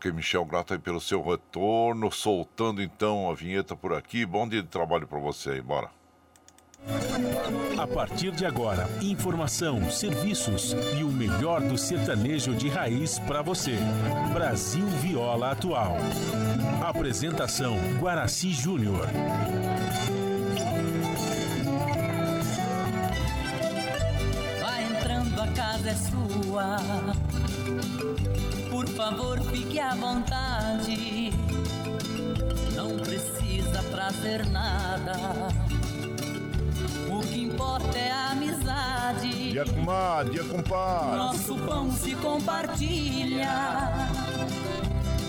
Ok, Michel, grato aí pelo seu retorno. Soltando então a vinheta por aqui. Bom dia de trabalho para você aí, bora. A partir de agora, informação, serviços e o melhor do sertanejo de raiz para você. Brasil Viola Atual. Apresentação Guaraci Júnior. Vai entrando, a casa é sua. Por favor, fique à vontade. Não precisa trazer nada o que importa é a amizade. Dia comadre, dia compadre. Nosso pão se compartilha.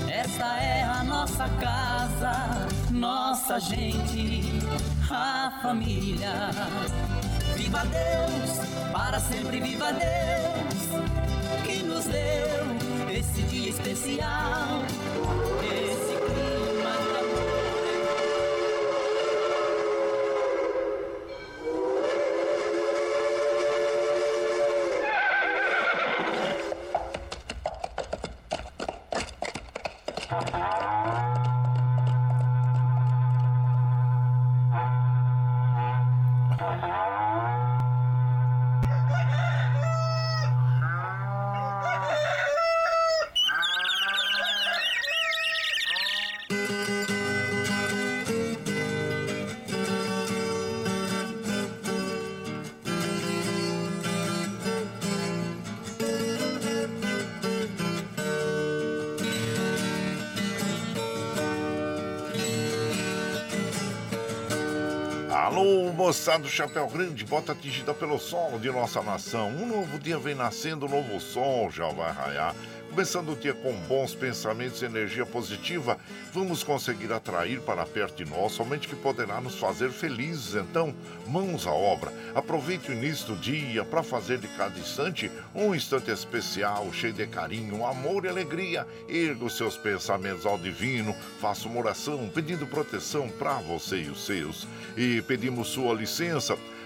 Esta é a nossa casa, nossa gente, a família. Viva Deus, para sempre viva Deus, que nos deu esse dia especial, esse moçada do Chapéu Grande, bota atingida pelo solo de nossa nação. Um novo dia vem nascendo, um novo sol já vai raiar. Começando o dia com bons pensamentos e energia positiva, vamos conseguir atrair para perto de nós somente que poderá nos fazer felizes. Então, mãos à obra. Aproveite o início do dia para fazer de cada instante um instante especial, cheio de carinho, amor e alegria. Erga os seus pensamentos ao divino, faça uma oração pedindo proteção para você e os seus. E pedimos sua licença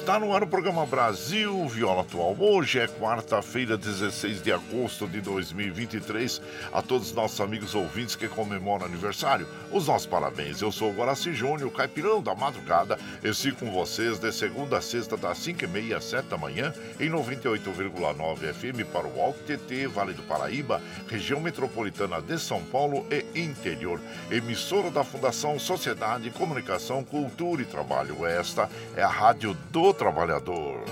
Está no ar o programa Brasil Viola Atual. Hoje é quarta-feira, 16 de agosto de 2023. A todos os nossos amigos ouvintes que comemoram aniversário, os nossos parabéns. Eu sou o Guaraci Júnior, caipirão da madrugada. Eu sigo com vocês de segunda a sexta, das 5h30 às 7 da manhã, em 98,9 FM para o Alto TT, Vale do Paraíba, região metropolitana de São Paulo e interior. Emissora da Fundação Sociedade, Comunicação, Cultura e Trabalho. Esta é a Rádio do do trabalhador.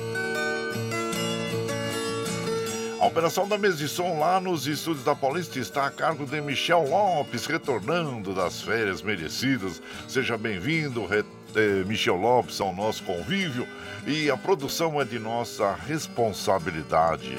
A operação da mesa de som lá nos estúdios da Paulista está a cargo de Michel Lopes, retornando das férias merecidas. Seja bem-vindo, eh, Michel Lopes, ao nosso convívio. E a produção é de nossa responsabilidade.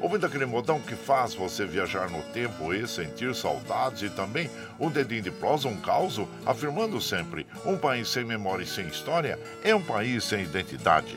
ouvindo aquele modão que faz você viajar no tempo e sentir saudades, e também um dedinho de prosa, um caos, afirmando sempre: um país sem memória e sem história é um país sem identidade.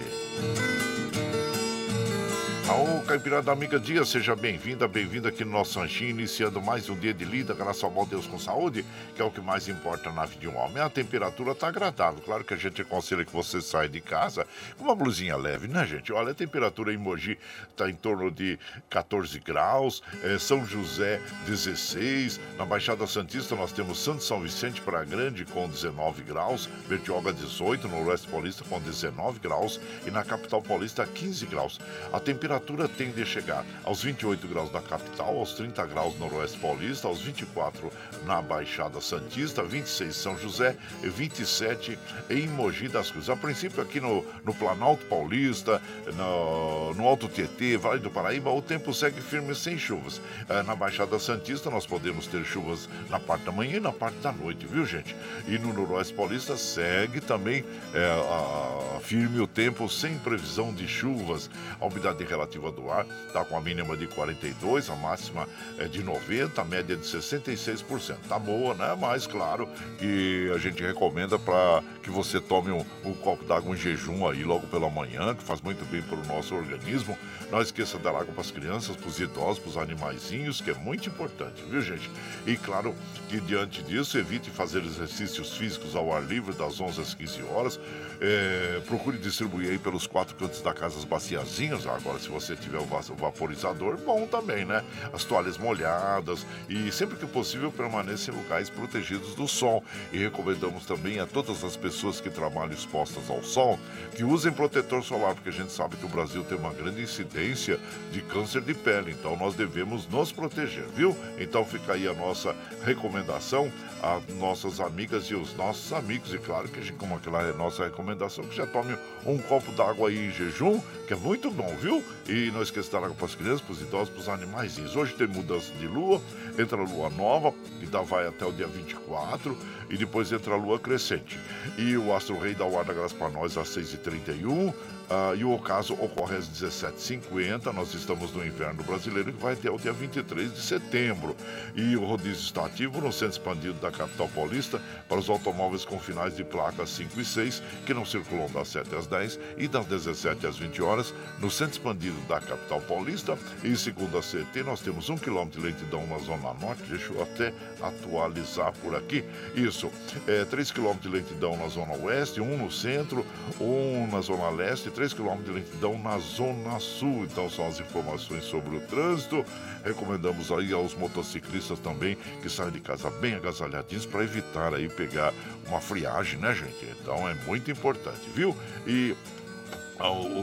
Ô, Caipirada Amiga Dia, seja bem-vinda, bem-vinda aqui no nosso Sanchinho, iniciando mais um dia de lida, graças ao bom Deus com saúde, que é o que mais importa na vida de um homem. A temperatura está agradável, claro que a gente aconselha que você saia de casa com uma blusinha leve, né, gente? Olha, a temperatura em Mogi está em torno de 14 graus, é, São José 16, na Baixada Santista nós temos Santo São Vicente para Grande com 19 graus, Bertioga 18, no Oeste Paulista com 19 graus e na capital paulista 15 graus. A temperatura temperatura tende a chegar aos 28 graus na capital, aos 30 graus no Noroeste Paulista, aos 24 na Baixada Santista, 26 São José e 27 em Mogi das Cruzes. A princípio, aqui no, no Planalto Paulista, no, no Alto Tietê, Vale do Paraíba, o tempo segue firme sem chuvas. É, na Baixada Santista, nós podemos ter chuvas na parte da manhã e na parte da noite, viu, gente? E no Noroeste Paulista segue também é, a, firme o tempo sem previsão de chuvas. A umidade relativa do ar está com a mínima de 42, a máxima é de 90, a média de 66%. Tá boa, né? Mas claro que a gente recomenda para que você tome um, um copo d'água em jejum aí logo pela manhã, que faz muito bem para o nosso organismo. Não esqueça de dar água para as crianças, para os idosos, para os animaizinhos, que é muito importante, viu, gente? E claro que diante disso, evite fazer exercícios físicos ao ar livre das 11 às 15 horas. É, procure distribuir aí pelos quatro cantos da casa as baciazinhas. Agora, se você tiver o vaporizador, bom também, né? As toalhas molhadas e sempre que possível permaneça em lugares protegidos do sol. E recomendamos também a todas as pessoas que trabalham expostas ao sol que usem protetor solar, porque a gente sabe que o Brasil tem uma grande incidência de câncer de pele, então nós devemos nos proteger, viu? Então fica aí a nossa recomendação às nossas amigas e os nossos amigos, e claro que a gente, como aquela é nossa recomendação, que já tome um copo d'água aí em jejum, que é muito bom, viu? E não esqueça dar água para as crianças, para os idosos, para os animais. Hoje tem mudança de lua, entra a lua nova, dá, vai até o dia 24, e depois entra a lua crescente. E o astro rei dá o ar da graça para nós às 6h31, Uh, e o ocaso ocorre às 17h50. Nós estamos no inverno brasileiro que vai até o dia 23 de setembro. E o rodízio está ativo no centro expandido da capital paulista para os automóveis com finais de placas 5 e 6 que não circulam das 7 às 10 e das 17 às 20 horas no centro expandido da capital paulista. E segundo a CT, nós temos um quilômetro de lentidão na zona norte. Deixa eu até atualizar por aqui. Isso, é 3 quilômetros de lentidão na zona oeste, um no centro, um na zona leste, 3 3 km de lentidão na Zona Sul. Então são as informações sobre o trânsito. Recomendamos aí aos motociclistas também que saiam de casa bem agasalhadinhos para evitar aí pegar uma friagem, né, gente? Então é muito importante, viu? E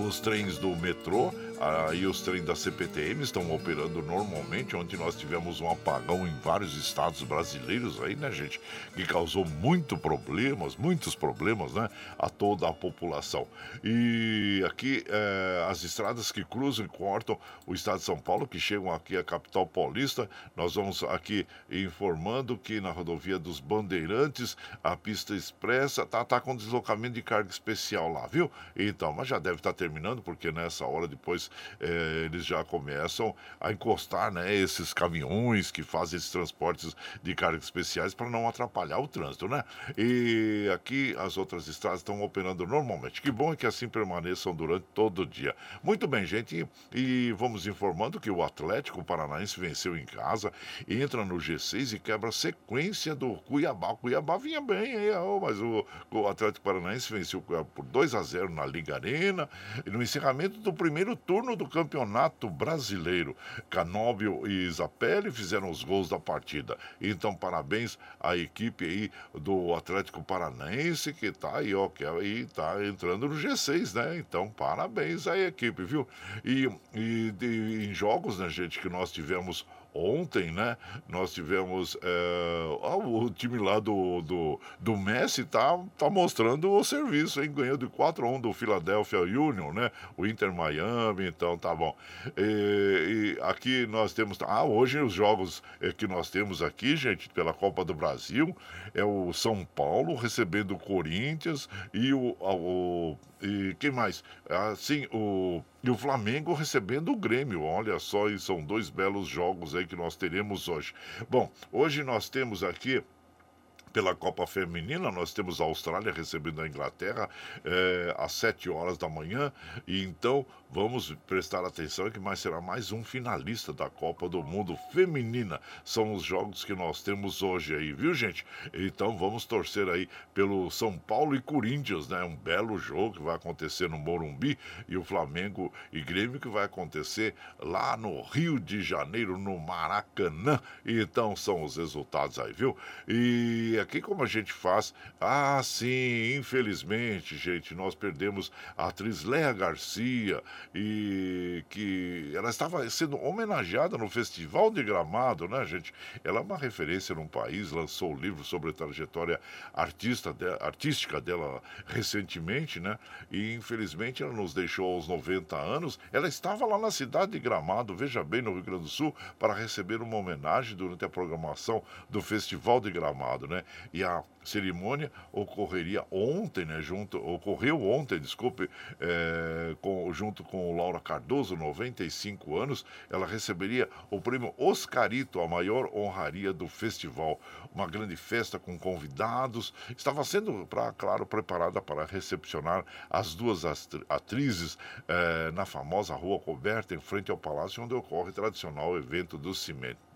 os trens do metrô Aí os trens da CPTM estão operando normalmente. Ontem nós tivemos um apagão em vários estados brasileiros aí, né, gente? Que causou muito problemas, muitos problemas, né? A toda a população. E aqui é, as estradas que cruzam e cortam o estado de São Paulo, que chegam aqui à capital paulista, nós vamos aqui informando que na rodovia dos Bandeirantes, a pista expressa tá, tá com deslocamento de carga especial lá, viu? Então, mas já deve estar tá terminando, porque nessa hora depois é, eles já começam a encostar né, esses caminhões que fazem esses transportes de cargas especiais para não atrapalhar o trânsito, né? E aqui as outras estradas estão operando normalmente. Que bom é que assim permaneçam durante todo o dia. Muito bem, gente, e vamos informando que o Atlético Paranaense venceu em casa, entra no G6 e quebra a sequência do Cuiabá. O Cuiabá vinha bem, aí, mas o, Atlético Paranaense venceu por 2 a 0 na Liga Arena, no encerramento do primeiro turno turno do Campeonato Brasileiro. Canóbio e Zapelli fizeram os gols da partida. Então, parabéns à equipe aí do Atlético Paranaense, que tá aí, ó, que aí tá entrando no G6, né? Então, parabéns à equipe, viu? E, e de, em jogos, né, gente, que nós tivemos Ontem, né, nós tivemos é, o time lá do, do, do Messi tá, tá mostrando o serviço, hein? Ganhou de 4 a 1 do Philadelphia Union, né? O Inter Miami, então tá bom. E, e aqui nós temos. Ah, hoje os jogos é, que nós temos aqui, gente, pela Copa do Brasil, é o São Paulo recebendo o Corinthians e o, o e quem mais? Assim, o, e o Flamengo recebendo o Grêmio. Olha só, e são dois belos jogos aí que nós teremos hoje. Bom, hoje nós temos aqui pela Copa Feminina, nós temos a Austrália recebendo a Inglaterra é, às 7 horas da manhã. E então vamos prestar atenção que mais será mais um finalista da Copa do Mundo Feminina. São os jogos que nós temos hoje aí, viu, gente? Então vamos torcer aí pelo São Paulo e Corinthians, né? Um belo jogo que vai acontecer no Morumbi e o Flamengo e Grêmio que vai acontecer lá no Rio de Janeiro, no Maracanã. Então são os resultados aí, viu? E aqui como a gente faz. Ah, sim, infelizmente, gente, nós perdemos a atriz Léa Garcia e que ela estava sendo homenageada no Festival de Gramado, né, gente? Ela é uma referência num país, lançou o um livro sobre a trajetória artista de, artística dela recentemente, né? E infelizmente ela nos deixou aos 90 anos. Ela estava lá na cidade de Gramado, veja bem, no Rio Grande do Sul, para receber uma homenagem durante a programação do Festival de Gramado, né? E a cerimônia ocorreria ontem, né? Junto, ocorreu ontem, desculpe, é, com, junto com Laura Cardoso, 95 anos. Ela receberia o prêmio Oscarito, a maior honraria do festival. Uma grande festa com convidados. Estava sendo, pra, claro, preparada para recepcionar as duas atrizes é, na famosa Rua Coberta, em frente ao palácio, onde ocorre o tradicional evento do,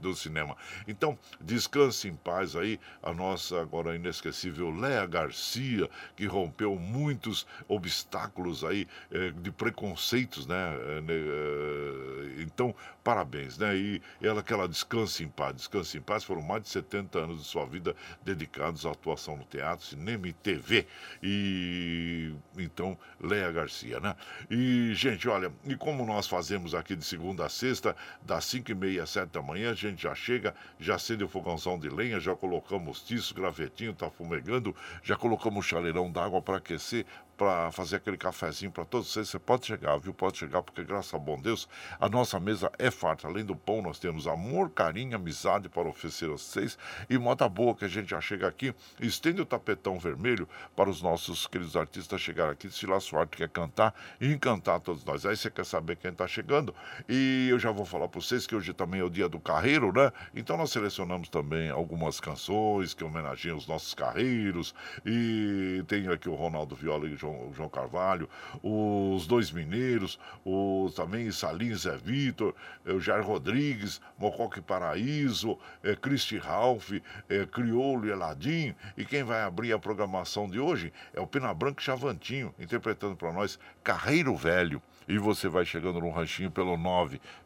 do cinema. Então, descanse em paz aí a nossa agora inesquecível Léa Garcia, que rompeu muitos obstáculos aí eh, de preconceitos, né? Eh, eh, então, parabéns, né? E ela que ela descanse em paz, descanse em paz. Foram mais de 70 anos de sua vida dedicados à atuação no teatro, cinema e TV. E então, Léa Garcia, né? E, gente, olha, e como nós fazemos aqui de segunda a sexta, das 5 e meia às 7 da manhã, a gente já chega, já acende o fogãozão de lenha, já colocamos tiço, gravetinho, tá fumegando, já colocamos um chaleirão d'água para aquecer, para fazer aquele cafezinho para todos vocês. Você pode chegar, viu? Pode chegar, porque graças a bom Deus, a nossa mesa é farta. Além do pão, nós temos amor, carinho, amizade para oferecer a vocês. E moda boa que a gente já chega aqui, estende o tapetão vermelho para os nossos queridos artistas chegar aqui, se lá sua arte quer cantar e encantar todos nós. Aí você quer saber quem está chegando. E eu já vou falar para vocês que hoje também é o dia do carreiro, né? Então nós selecionamos também algumas canções que homenageiam os nossos carreiros. E tem aqui o Ronaldo Viola e o João, João Carvalho, os dois mineiros, os também Salim Zé Vitor, é, o Jair Rodrigues, Mocoque Paraíso, é, Cristi Ralph, é, Criolo e Eladim. E quem vai abrir a programação de hoje é o Pena Branco Chavantinho, interpretando para nós Carreiro Velho. E você vai chegando no ranchinho pelo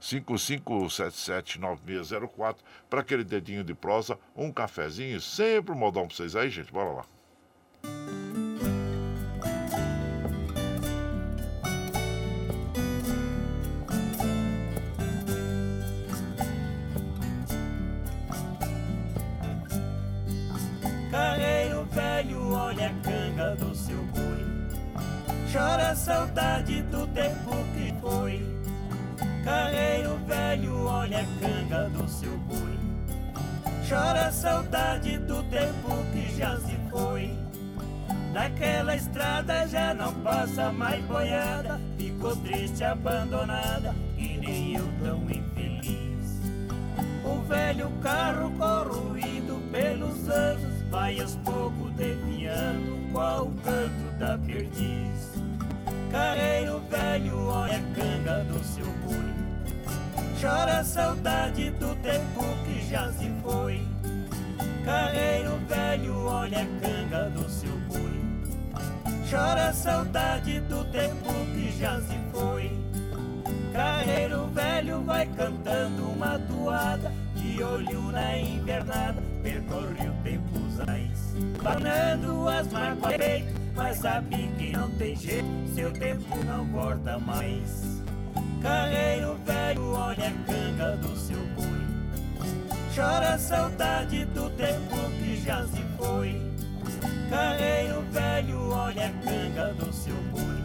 955779604 para aquele dedinho de prosa, um cafezinho, sempre um modão para vocês aí, gente. Bora lá. Saudade do tempo que foi. Carreiro velho, olha a canga do seu boi. Chora saudade do tempo que já se foi. Naquela estrada já não passa mais boiada. Ficou triste, abandonada, e nem eu tão infeliz. O velho carro corroído pelos anos vai aos poucos deviando qual o canto da perdiz. Carreiro velho, olha a canga do seu boi. Chora a saudade do tempo que já se foi. Carreiro velho, olha a canga do seu boi. Chora a saudade do tempo que já se foi. Carreiro velho vai cantando uma toada de olho na invernada, percorre o tempo ais. Banando as peito, mas sabe que não tem jeito, seu tempo não volta mais. Carreiro velho, olha a canga do seu boi. Chora a saudade do tempo que já se foi. Carreiro velho, olha a canga do seu boi.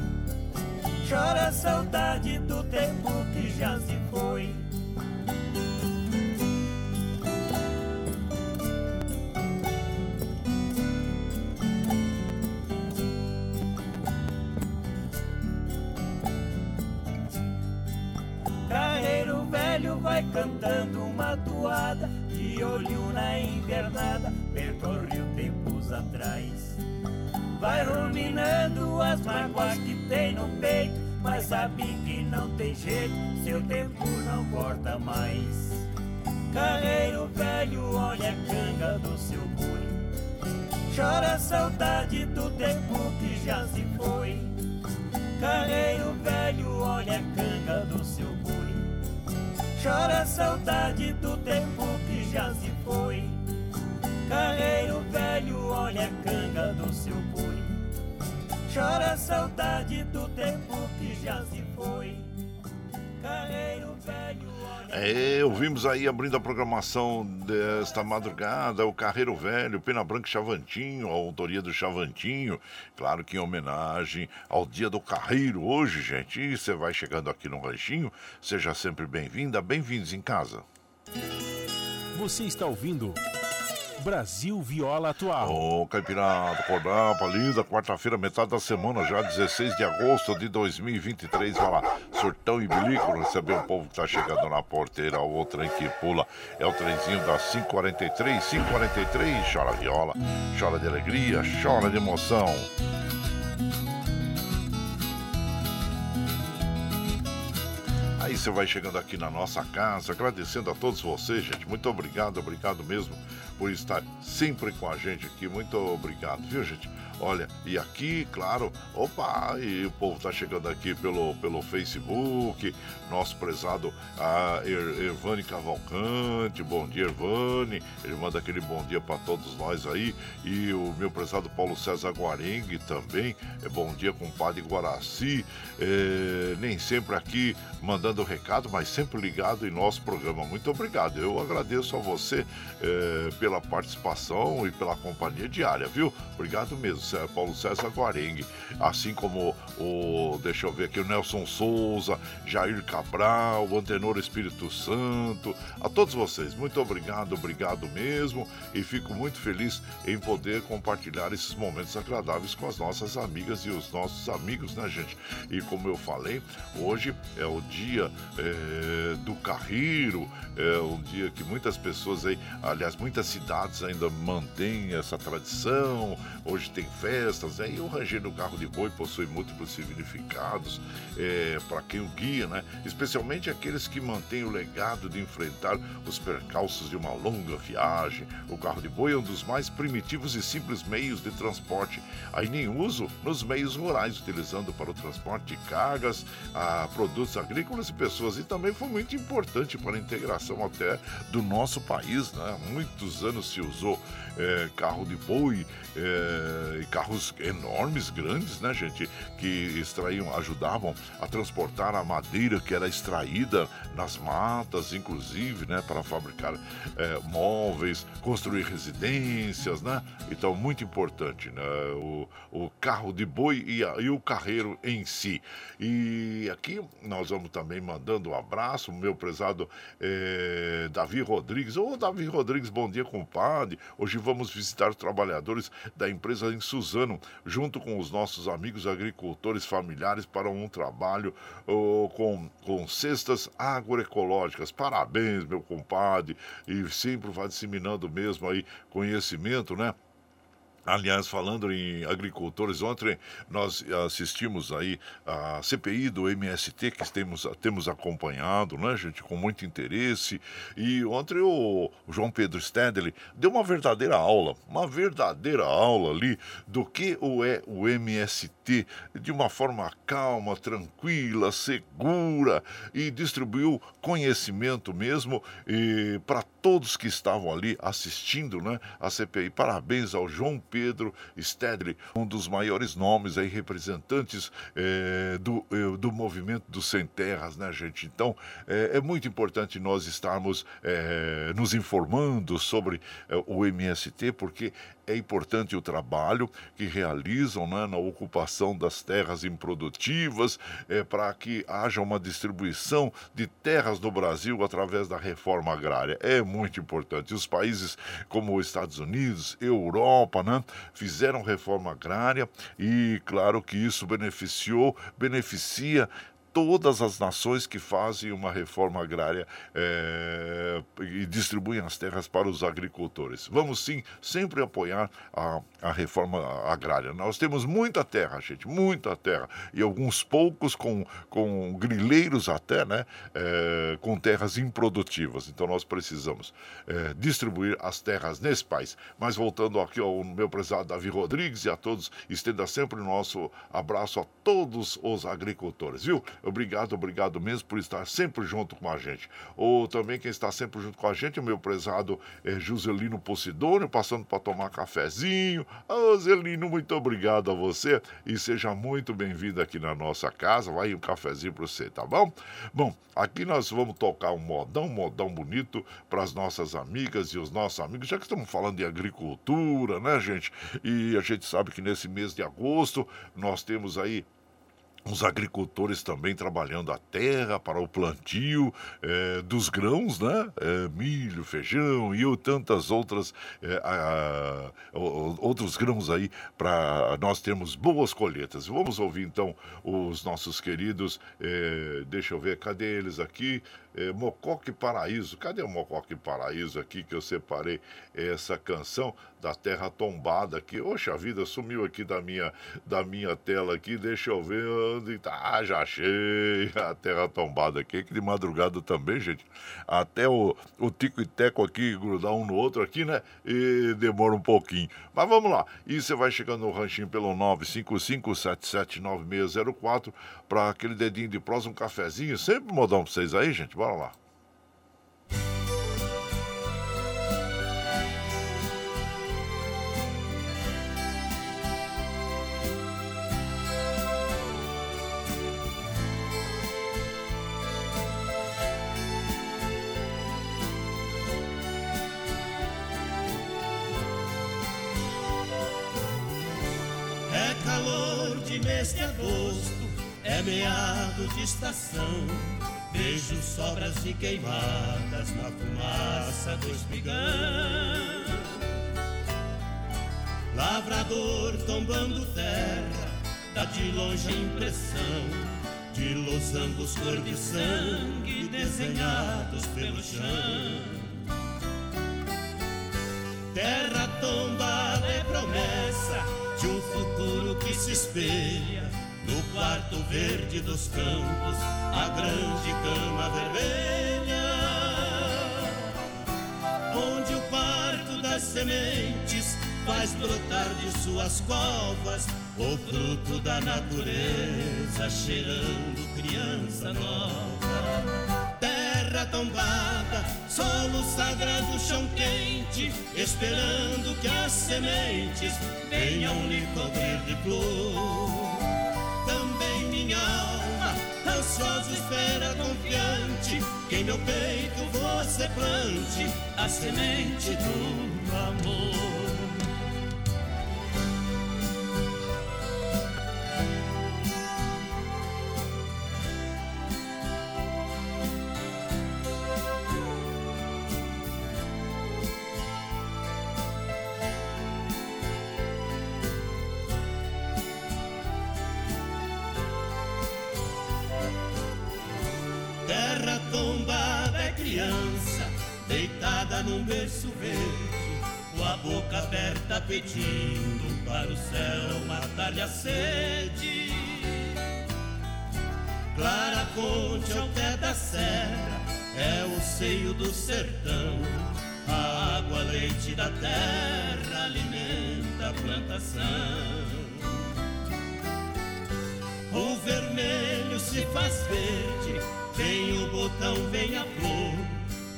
Chora a saudade do tempo que já se foi. Vai cantando uma toada De olho na invernada Percorreu tempos atrás. Vai ruminando as mágoas que tem no peito Mas sabe que não tem jeito Seu tempo não corta mais. Carreiro velho, olha a canga do seu boi. Chora a saudade do tempo que já se foi. Carreiro velho, olha a canga do seu Chora saudade do tempo que já se foi. Carreiro velho, olha a canga do seu boi. Chora saudade do tempo que já se foi. Carreiro velho. É, ouvimos aí abrindo a programação desta madrugada, o Carreiro Velho, Pena Branca e Chavantinho, a autoria do Chavantinho, claro que em homenagem ao Dia do Carreiro hoje, gente. Você vai chegando aqui no Ranchinho, seja sempre bem-vinda, bem-vindos em casa. Você está ouvindo Brasil Viola Atual. Ô, Caipirada, acordar, linda, quarta-feira, metade da semana, já 16 de agosto de 2023. Vai lá, surtão e bilico, receber o povo que tá chegando na porteira, o trem que pula. É o trenzinho das 543, 543, chora viola, chora de alegria, chora de emoção. Aí você vai chegando aqui na nossa casa, agradecendo a todos vocês, gente. Muito obrigado, obrigado mesmo por estar sempre com a gente aqui. Muito obrigado, viu, gente? Olha, e aqui, claro, opa, e o povo tá chegando aqui pelo, pelo Facebook, nosso prezado a Ervane Cavalcante, bom dia, Ervane, ele manda aquele bom dia para todos nós aí, e o meu prezado Paulo César Guarengue também, é bom dia, compadre Guaraci, é, nem sempre aqui mandando recado, mas sempre ligado em nosso programa. Muito obrigado, eu agradeço a você é, pela participação e pela companhia diária, viu? Obrigado mesmo. Paulo César Guarengue, assim como o, deixa eu ver aqui, o Nelson Souza, Jair Cabral, o Antenor Espírito Santo, a todos vocês, muito obrigado, obrigado mesmo, e fico muito feliz em poder compartilhar esses momentos agradáveis com as nossas amigas e os nossos amigos, né, gente? E como eu falei, hoje é o dia é, do carreiro, é um dia que muitas pessoas aí, aliás, muitas cidades ainda mantêm essa tradição, hoje tem festas, né? E o ranger do carro de boi possui múltiplos significados é, para quem o guia, né? Especialmente aqueles que mantêm o legado de enfrentar os percalços de uma longa viagem. O carro de boi é um dos mais primitivos e simples meios de transporte, ainda em uso nos meios rurais, utilizando para o transporte de cargas, a produtos agrícolas e pessoas. E também foi muito importante para a integração até do nosso país, né? Muitos anos se usou é, carro de boi é, e carros enormes, grandes, né, gente, que extraíam, ajudavam a transportar a madeira que era extraída nas matas, inclusive, né, para fabricar é, móveis, construir residências, né? Então, muito importante, né? O, o carro de boi e, a, e o carreiro em si. E aqui nós vamos também mandando um abraço, meu prezado é, Davi Rodrigues. Ô, Davi Rodrigues, bom dia, compadre. Hoje vamos visitar os trabalhadores da empresa em Suzano, junto com os nossos amigos agricultores familiares, para um trabalho oh, com, com cestas agroecológicas. Parabéns, meu compadre, e sempre vai disseminando mesmo aí conhecimento, né? Aliás, falando em agricultores, ontem nós assistimos aí a CPI do MST, que temos, temos acompanhado, né, gente, com muito interesse. E ontem o João Pedro Stedley deu uma verdadeira aula, uma verdadeira aula ali do que é o MST, de uma forma calma, tranquila, segura, e distribuiu conhecimento mesmo para todos que estavam ali assistindo né, a CPI. Parabéns ao João Pedro Stedley, um dos maiores nomes aí, representantes é, do, é, do movimento dos sem terras, né, gente? Então, é, é muito importante nós estarmos nos informando sobre o MST, porque é importante o trabalho que realizam né, na ocupação das terras improdutivas, é, para que haja uma distribuição de terras no Brasil através da reforma agrária. É muito importante. Os países como os Estados Unidos, Europa, né, fizeram reforma agrária e, claro, que isso beneficiou, beneficia todas as nações que fazem uma reforma agrária é, e distribuem as terras para os agricultores. Vamos sim sempre apoiar a, a reforma agrária. Nós temos muita terra, gente, muita terra. E alguns poucos com, com grileiros até, né? É, com terras improdutivas. Então nós precisamos é, distribuir as terras nesse país. Mas voltando aqui ao meu prezado Davi Rodrigues e a todos, estenda sempre o nosso abraço a todos os agricultores, viu? Obrigado, obrigado mesmo por estar sempre junto com a gente. Ou também quem está sempre junto com a gente, o meu prezado é, Joselino Posidônio, passando para tomar cafezinho. Ô, Zelino, muito obrigado a você e seja muito bem-vindo aqui na nossa casa. Vai um cafezinho para você, tá bom? Bom, aqui nós vamos tocar um modão, um modão bonito para as nossas amigas e os nossos amigos, já que estamos falando de agricultura, né, gente? E a gente sabe que nesse mês de agosto nós temos aí os agricultores também trabalhando a terra para o plantio é, dos grãos, né? É, milho, feijão e tantas outras é, a, a, outros grãos aí para nós termos boas colheitas. Vamos ouvir então os nossos queridos. deixa eu ver, cadê eles aqui? É, Mocoque Paraíso. Cadê o Mocoque Paraíso aqui que eu separei essa canção da Terra Tombada aqui? Oxa, vida sumiu aqui da minha, da minha tela aqui. Deixa eu ver onde tá. Ah, já achei a Terra Tombada aqui. Que de madrugada também, gente. Até o, o Tico e Teco aqui grudar um no outro aqui, né? E demora um pouquinho. Mas vamos lá. E você vai chegando no ranchinho pelo 955779604 para aquele dedinho de prosa, um cafezinho. Sempre modão pra vocês aí, gente. Bora lá. Meado de estação Vejo sobras de queimadas na fumaça do espigão. Lavrador tombando terra, dá de longe a impressão de losangos cor de sangue desenhados pelo chão. Terra tombada é promessa de um futuro que se espelha no quarto verde dos campos, a grande cama vermelha, onde o parto das sementes faz brotar de suas covas o fruto da natureza, cheirando criança nova. Terra tombada, solo sagrado, chão quente, esperando que as sementes venham lhe cobrir de flor minha alma, ansioso espera confiante, que em meu peito você plante a semente do amor. Boca aberta pedindo para o céu matar-lhe a sede. Clara Ponte ao pé da serra é o seio do sertão. A água, leite da terra alimenta a plantação. O vermelho se faz verde, vem o botão, vem a flor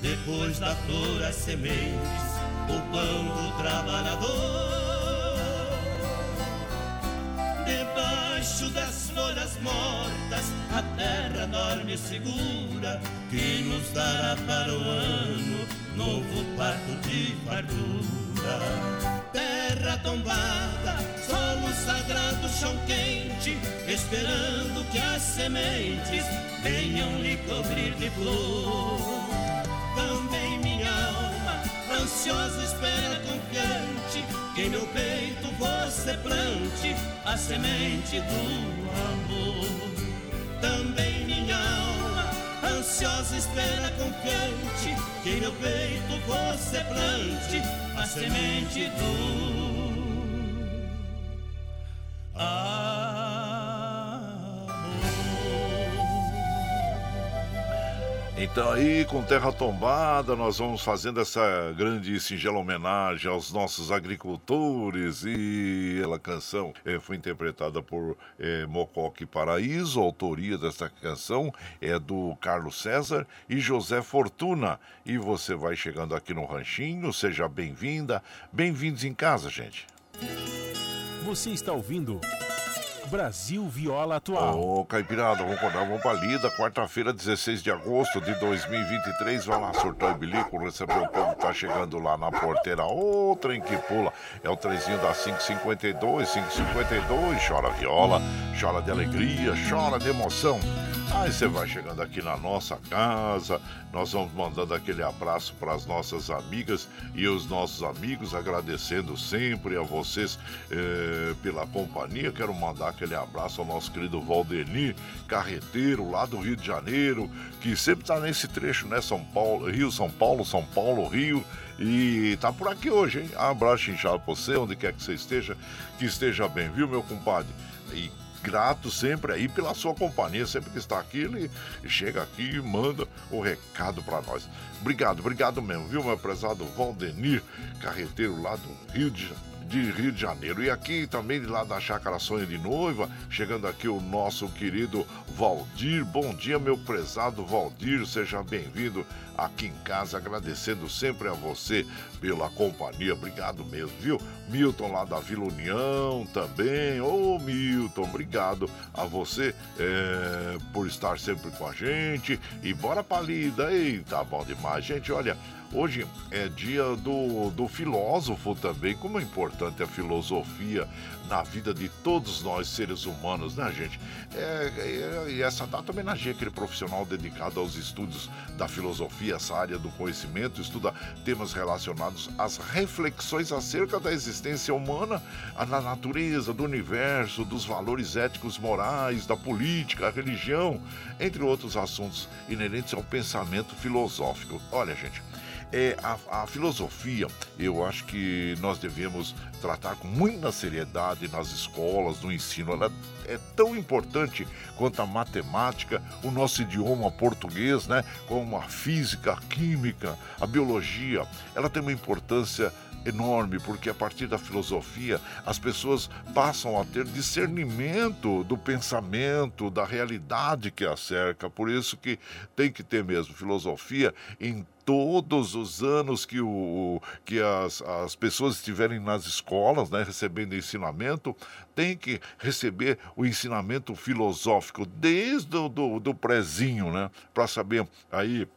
depois da flor, as sementes, o pão do trabalhador. Debaixo das folhas mortas, a terra dorme segura, que nos dará para o ano novo parto de fartura. Terra tombada, solo sagrado, chão quente, esperando que as sementes venham lhe cobrir de flor ansiosa espera confiante, que em meu peito você plante a semente do amor. Também minha alma, ansiosa espera confiante, que em meu peito você plante a semente do amor. Então aí, com terra tombada, nós vamos fazendo essa grande e singela homenagem aos nossos agricultores e a canção eh, foi interpretada por eh, Mocoque Paraíso, a autoria dessa canção é do Carlos César e José Fortuna. E você vai chegando aqui no Ranchinho, seja bem-vinda, bem-vindos em casa, gente. Você está ouvindo Brasil Viola Atual. Ô, Caipirada, vamos acordar, vamos pra lida. Quarta-feira, 16 de agosto de 2023. Vai lá, surtar o bilico, receber o povo tá chegando lá na porteira. Ô, trem que pula. É o trezinho da 552, 552. Chora viola, chora de alegria, chora de emoção. Aí você vai chegando aqui na nossa casa, nós vamos mandando aquele abraço para as nossas amigas e os nossos amigos, agradecendo sempre a vocês eh, pela companhia. Quero mandar aquele abraço ao nosso querido Valdeni, carreteiro lá do Rio de Janeiro, que sempre está nesse trecho, né? São Paulo, Rio, São Paulo, São Paulo, Rio. E tá por aqui hoje, hein? Abraço inchado pra você, onde quer que você esteja, que esteja bem, viu, meu compadre? E grato sempre aí pela sua companhia. Sempre que está aqui, ele chega aqui e manda o recado para nós. Obrigado, obrigado mesmo, viu, meu prezado Valdenir, carreteiro lá do Rio de de Rio de Janeiro. E aqui também lá da Chácara Sonho de Noiva, chegando aqui o nosso querido Valdir. Bom dia, meu prezado Valdir, seja bem-vindo aqui em casa, agradecendo sempre a você pela companhia. Obrigado mesmo, viu? Milton lá da Vila União também. Ô, Milton, obrigado a você é, por estar sempre com a gente. E bora pra lida. Eita, bom demais. Gente, olha, Hoje é dia do, do filósofo também. Como é importante a filosofia na vida de todos nós, seres humanos, né, gente? É, é, e essa data homenageia aquele profissional dedicado aos estudos da filosofia, essa área do conhecimento, estuda temas relacionados às reflexões acerca da existência humana, na natureza, do universo, dos valores éticos morais, da política, religião, entre outros assuntos inerentes ao pensamento filosófico. Olha, gente. É, a, a filosofia, eu acho que nós devemos tratar com muita seriedade nas escolas, no ensino. Ela é tão importante quanto a matemática, o nosso idioma português, né? Como a física, a química, a biologia. Ela tem uma importância enorme, porque a partir da filosofia as pessoas passam a ter discernimento do pensamento, da realidade que a cerca. Por isso que tem que ter mesmo filosofia em todos os anos que, o, que as, as pessoas estiverem nas escolas, né, recebendo ensinamento, tem que receber o ensinamento filosófico desde o do, do prezinho, né, para saber aí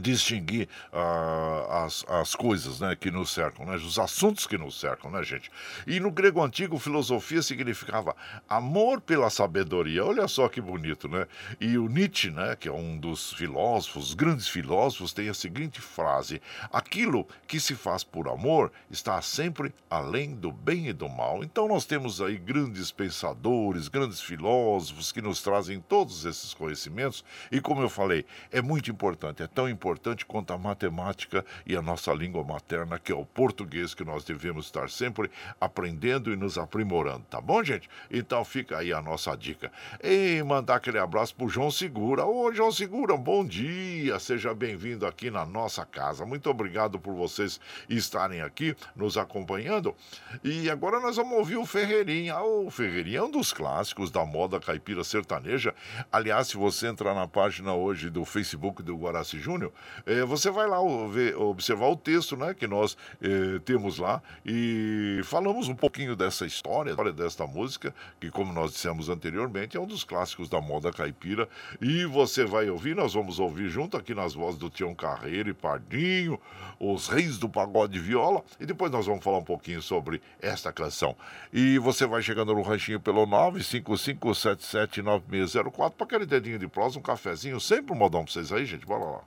distinguir uh, as, as coisas né, que nos cercam, né, os assuntos que nos cercam, né, gente? E no grego antigo, filosofia significava amor pela sabedoria. Olha só que bonito, né? E o Nietzsche, né, que é um dos filósofos, grandes filósofos, tem a seguinte frase: aquilo que se faz por amor está sempre além do bem e do mal. Então nós temos aí grandes pensadores, grandes filósofos que nos trazem todos esses conhecimentos e como eu falei, é muito importante, é tão importante importante quanto a matemática e a nossa língua materna, que é o português, que nós devemos estar sempre aprendendo e nos aprimorando, tá bom, gente? Então fica aí a nossa dica. E mandar aquele abraço pro João Segura. Ô, João Segura, bom dia, seja bem-vindo aqui na nossa casa. Muito obrigado por vocês estarem aqui nos acompanhando. E agora nós vamos ouvir o Ferreirinha. O Ferreirinha é um dos clássicos da moda caipira sertaneja. Aliás, se você entrar na página hoje do Facebook do Guaraci Júnior, é, você vai lá ver, observar o texto né, que nós é, temos lá e falamos um pouquinho dessa história, história desta música, que, como nós dissemos anteriormente, é um dos clássicos da moda caipira. E você vai ouvir, nós vamos ouvir junto aqui nas vozes do Tião Carreiro e Pardinho, os reis do pagode viola, e depois nós vamos falar um pouquinho sobre esta canção. E você vai chegando no ranchinho pelo 955779604 para aquele dedinho de prosa, um cafezinho, sempre um modão para vocês aí, gente. Bora lá.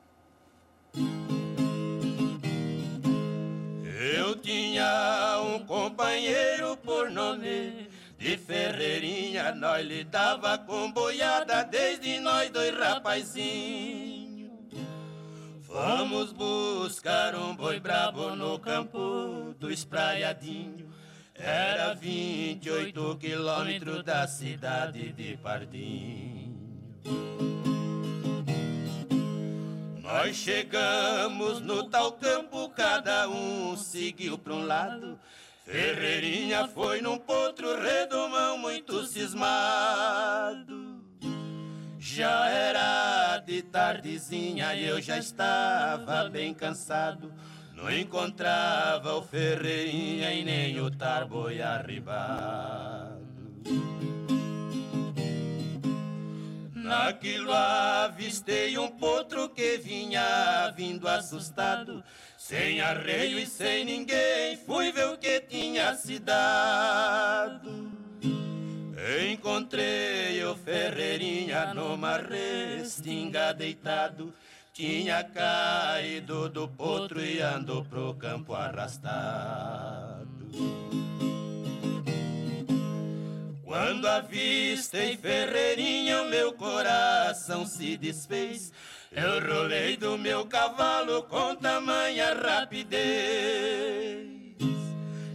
Eu tinha um companheiro por nome de Ferreirinha, nós lidava com boiada desde nós dois rapazinho. Vamos buscar um boi brabo no campo do espraiadinho. Era 28 quilômetros da cidade de Pardinho. Nós chegamos no tal campo, cada um seguiu para um lado. Ferreirinha foi num potro redomão muito cismado. Já era de tardezinha e eu já estava bem cansado. Não encontrava o Ferreirinha e nem o Tarboi arribado. Naquilo avistei um potro que vinha vindo assustado, sem arreio e sem ninguém, fui ver o que tinha se dado. Encontrei o Ferreirinha numa restinga deitado, tinha caído do potro e andou pro campo arrastado. Quando avistei Ferreirinha, o meu coração se desfez. Eu rolei do meu cavalo com tamanha rapidez.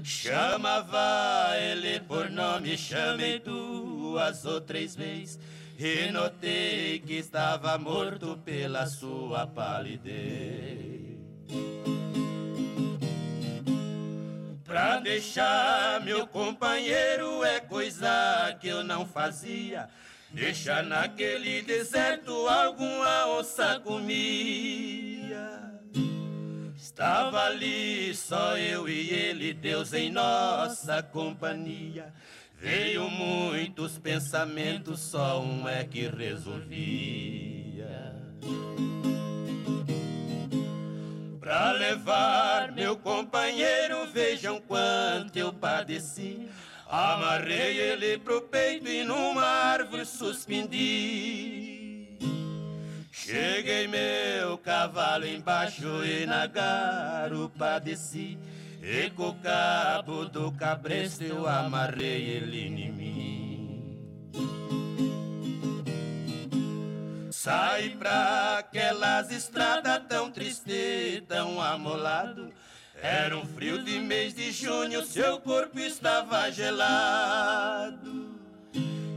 Chamava ele por nome, chamei duas ou três vezes. E notei que estava morto pela sua palidez. Pra deixar meu companheiro é coisa que eu não fazia. Deixa naquele deserto alguma onça comia. Estava ali só eu e ele, Deus em nossa companhia. Veio muitos pensamentos, só um é que resolvia. Pra levar meu companheiro, vejam quanto eu padeci. Amarrei ele pro peito e numa árvore suspendi. Cheguei meu cavalo embaixo e na garupa desci. E com o cabo do cabresto eu amarrei ele em mim. Sai pra aquelas estradas tão triste, tão amolado. Era um frio de mês de junho, seu corpo estava gelado.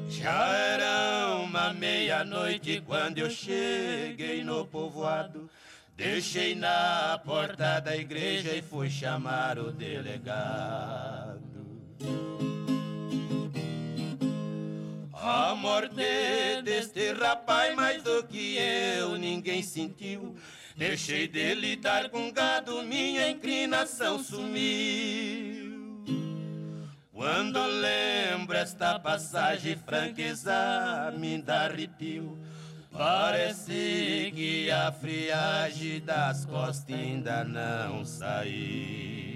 Já era uma meia-noite quando eu cheguei no povoado. Deixei na porta da igreja e fui chamar o delegado. A morte deste rapaz, mais do que eu, ninguém sentiu. Deixei de lidar com gado, minha inclinação sumiu. Quando lembro esta passagem, franqueza me dá arrepio. Parece que a friagem das costas ainda não saiu.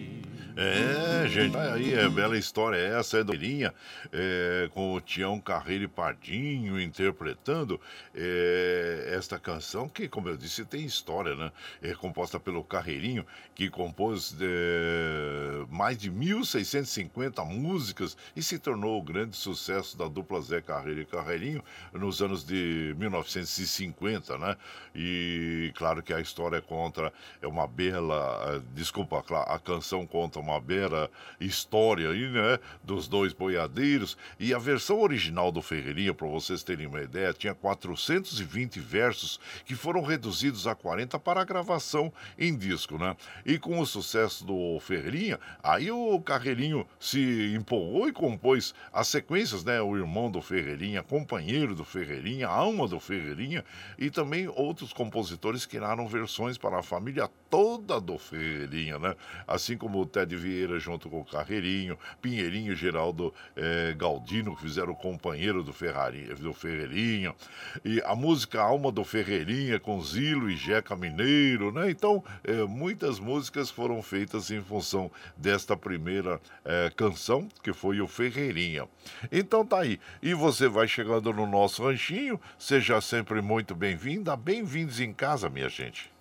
É, gente, aí é bela história essa, é do Linha, é, com o Tião Carreiro e Pardinho interpretando é, esta canção, que, como eu disse, tem história, né? É composta pelo Carreirinho, que compôs é, mais de 1.650 músicas e se tornou o grande sucesso da dupla Zé Carreiro e Carreirinho nos anos de 1950, né? E claro que a história contra é uma bela, desculpa, a canção conta uma bela história aí, né? Dos dois boiadeiros. E a versão original do Ferreirinha, para vocês terem uma ideia, tinha 420 versos que foram reduzidos a 40 para a gravação em disco, né? E com o sucesso do Ferreirinha, aí o Carreirinho se empolgou e compôs as sequências, né? O irmão do Ferreirinha, companheiro do Ferreirinha, alma do Ferreirinha e também outros compositores criaram versões para a família toda do Ferreirinha, né? Assim como o Ted Vieira junto com o Carreirinho, Pinheirinho Geraldo eh, Galdino, que fizeram o companheiro do, Ferrari, do Ferreirinho, e a música Alma do Ferreirinha com Zilo e Jeca Mineiro, né? Então, eh, muitas músicas foram feitas em função desta primeira eh, canção, que foi o Ferreirinha. Então tá aí. E você vai chegando no nosso ranchinho, seja sempre muito bem-vinda, bem-vindos em casa, minha gente.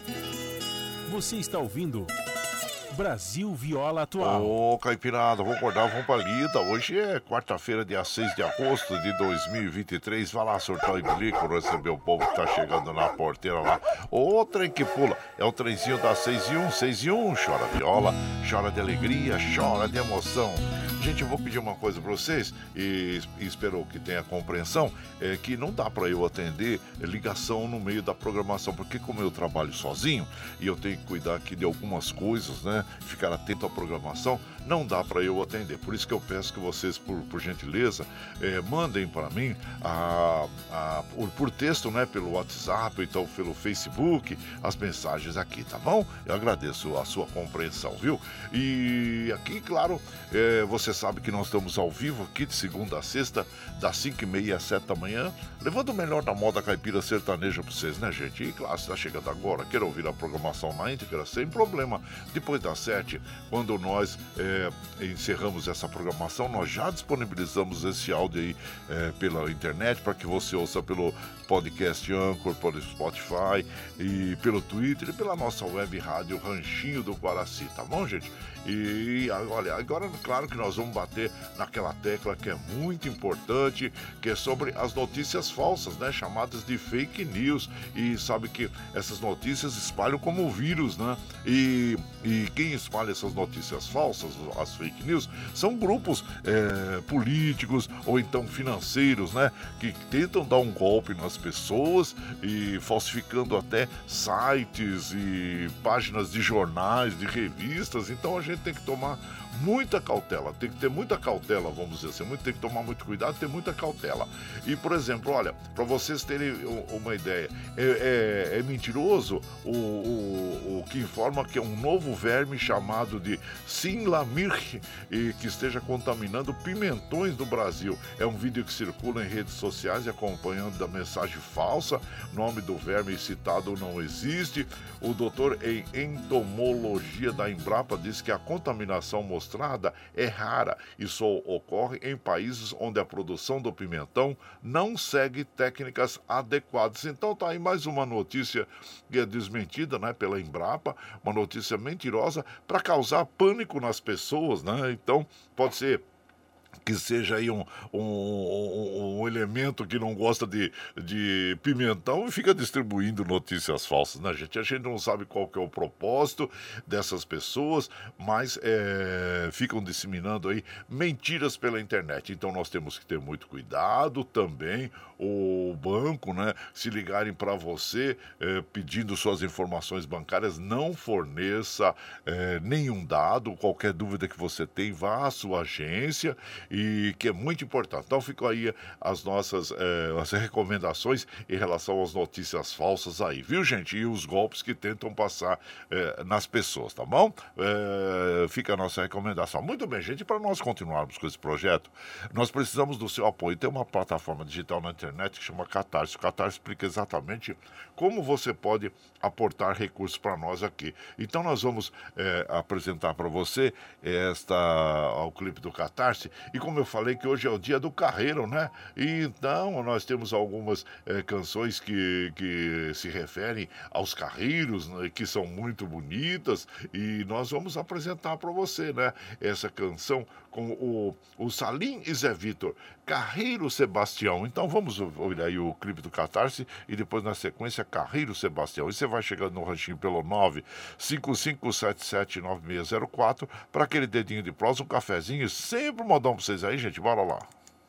Você está ouvindo Brasil Viola Atual. Ô, oh, Caipirada, vamos acordar, vamos pra lida. Hoje é quarta-feira, dia 6 de agosto de 2023. Vai lá, surtar e bilico, receber o povo que tá chegando na porteira lá. Ô, trem que pula, é o trenzinho da 6 e 1, 6 e 1. Chora viola, chora de alegria, chora de emoção. Gente, eu vou pedir uma coisa para vocês e, e espero que tenha compreensão, é que não dá para eu atender ligação no meio da programação, porque como eu trabalho sozinho e eu tenho que cuidar aqui de algumas coisas, né? Ficar atento à programação, não dá para eu atender. Por isso que eu peço que vocês, por, por gentileza, é, mandem para mim a, a, por, por, texto, né? Pelo WhatsApp, então pelo Facebook, as mensagens aqui, tá bom? Eu agradeço a sua compreensão, viu? E aqui, claro, é, você sabe que nós estamos ao vivo aqui de segunda a sexta, das 5 e meia às 7 da manhã, levando o melhor da moda caipira sertaneja para vocês, né, gente? E claro, está chegando agora, quer ouvir a programação na íntegra, sem problema. Depois das 7, quando nós é, encerramos essa programação, nós já disponibilizamos esse áudio aí é, pela internet para que você ouça pelo podcast Anchor, pelo Spotify e pelo Twitter e pela nossa web rádio Ranchinho do Guaraci, tá bom, gente? E olha, agora claro que nós vamos bater naquela tecla que é muito importante, que é sobre as notícias falsas, né? Chamadas de fake news. E sabe que essas notícias espalham como vírus, né? E, e quem espalha essas notícias falsas, as fake news, são grupos é, políticos ou então financeiros, né? Que tentam dar um golpe nas pessoas e falsificando até sites e páginas de jornais, de revistas. Então a gente tem que tomar muita cautela, tem que ter muita cautela, vamos dizer assim, tem que tomar muito cuidado, ter muita cautela. E, por exemplo, olha, para vocês terem uma ideia, é, é, é mentiroso o, o, o, que informa que é um novo verme chamado de Sinlamir e que esteja contaminando pimentões do Brasil. É um vídeo que circula em redes sociais acompanhando da mensagem falsa, nome do verme citado não existe. O doutor em entomologia da Embrapa diz que a contaminação mostrada é rara e só ocorre em países onde a produção do pimentão não segue técnicas adequadas. Então tá aí mais uma notícia que é desmentida, né, pela Embrapa, uma notícia mentirosa para causar pânico nas pessoas, né? Então pode ser que seja aí um, um, um, elemento que não gosta de, de pimentão e fica distribuindo notícias falsas, né, gente? A gente não sabe qual que é o propósito dessas pessoas, mas é, ficam disseminando aí mentiras pela internet. Então nós temos que ter muito cuidado também. O banco, né? Se ligarem para você é, pedindo suas informações bancárias, não forneça é, nenhum dado. Qualquer dúvida que você tem, vá à sua agência e que é muito importante. Então ficam aí as nossas é, as recomendações em relação às notícias falsas aí, viu gente? E os golpes que tentam passar nas pessoas, tá bom? Fica a nossa recomendação. Muito bem, gente, para nós continuarmos com esse projeto, nós precisamos do seu apoio. Tem uma plataforma digital na internet que chama Catarse. O Catarse explica exatamente como você pode aportar recursos para nós aqui. Então nós vamos apresentar para você esta o clipe do Catarse e como eu falei que hoje é o dia do carreiro, né? Então nós temos algumas é, canções que, que se referem aos carreiros, né? que são muito bonitas, e nós vamos apresentar para você, né? Essa canção com o, o Salim e Zé Vitor, Carreiro Sebastião. Então vamos ouvir aí o clipe do Catarse e depois na sequência Carreiro Sebastião. E você vai chegando no ranchinho pelo 955779604 para aquele dedinho de prosa, um cafezinho, sempre um modão para vocês aí, gente. Bora lá.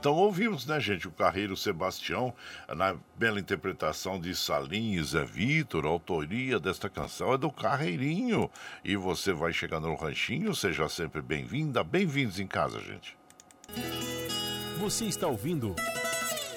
Então ouvimos, né, gente, o Carreiro Sebastião, na bela interpretação de Salim e Zé Vitor, a autoria desta canção é do Carreirinho. E você vai chegando no ranchinho, seja sempre bem-vinda, bem-vindos em casa, gente. Você está ouvindo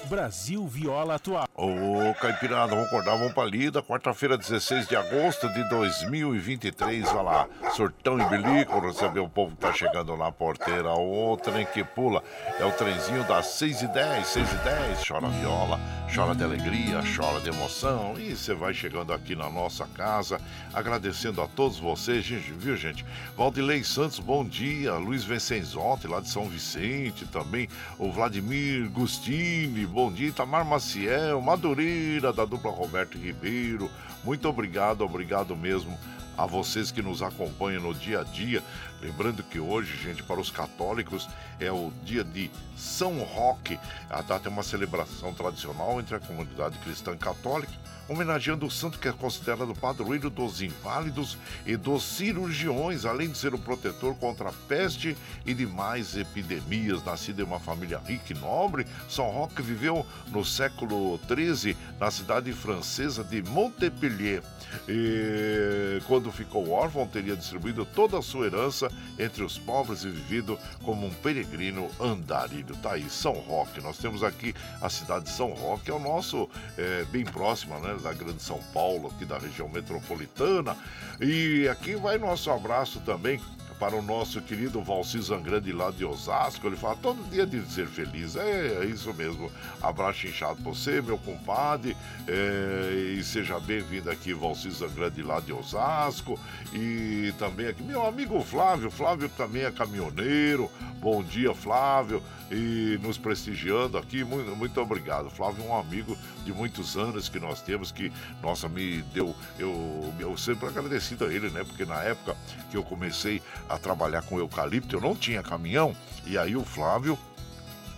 Brasil Viola Atual. Ô, Caipirada, vamos acordar, vamos pra lida. Quarta-feira, 16 de agosto de 2023. Vai lá, surtão e bilico, receber o povo que tá chegando na porteira. O trem que pula é o trenzinho das 6 e 10, 6 e 10. Chora viola, chora de alegria, chora de emoção. E você vai chegando aqui na nossa casa, agradecendo a todos vocês, viu, gente? Valdilei Santos, bom dia. Luiz Vincenzotti, lá de São Vicente também. O Vladimir Gustini, bom dia. Itamar Maciel, Madureira, da dupla Roberto Ribeiro. Muito obrigado, obrigado mesmo a vocês que nos acompanham no dia a dia. Lembrando que hoje, gente, para os católicos é o dia de São Roque. A data é uma celebração tradicional entre a comunidade cristã católica, homenageando o santo que é considerado padroeiro dos inválidos e dos cirurgiões, além de ser o protetor contra a peste e demais epidemias. Nascido em uma família rica e nobre, São Roque viveu no século XIII na cidade francesa de Montpellier. E quando ficou órfão, teria distribuído toda a sua herança entre os pobres e vivido como um peregrino andarilho. Tá aí, São Roque. Nós temos aqui a cidade de São Roque, é o nosso, é, bem próxima, né, da Grande São Paulo, aqui da região metropolitana. E aqui vai nosso abraço também para o nosso querido Valci Zangrande lá de Osasco. Ele fala todo dia de ser feliz. É, é isso mesmo. Abraço inchado pra você, meu compadre. É, e seja bem-vindo aqui, Valci Zangrande lá de Osasco. E também aqui, meu amigo Flávio. Flávio também é caminhoneiro. Bom dia, Flávio. E nos prestigiando aqui. Muito, muito obrigado. Flávio é um amigo de muitos anos que nós temos que, nossa, me deu. Eu, eu sempre agradecido a ele, né? Porque na época que eu comecei a trabalhar com eucalipto, eu não tinha caminhão. E aí o Flávio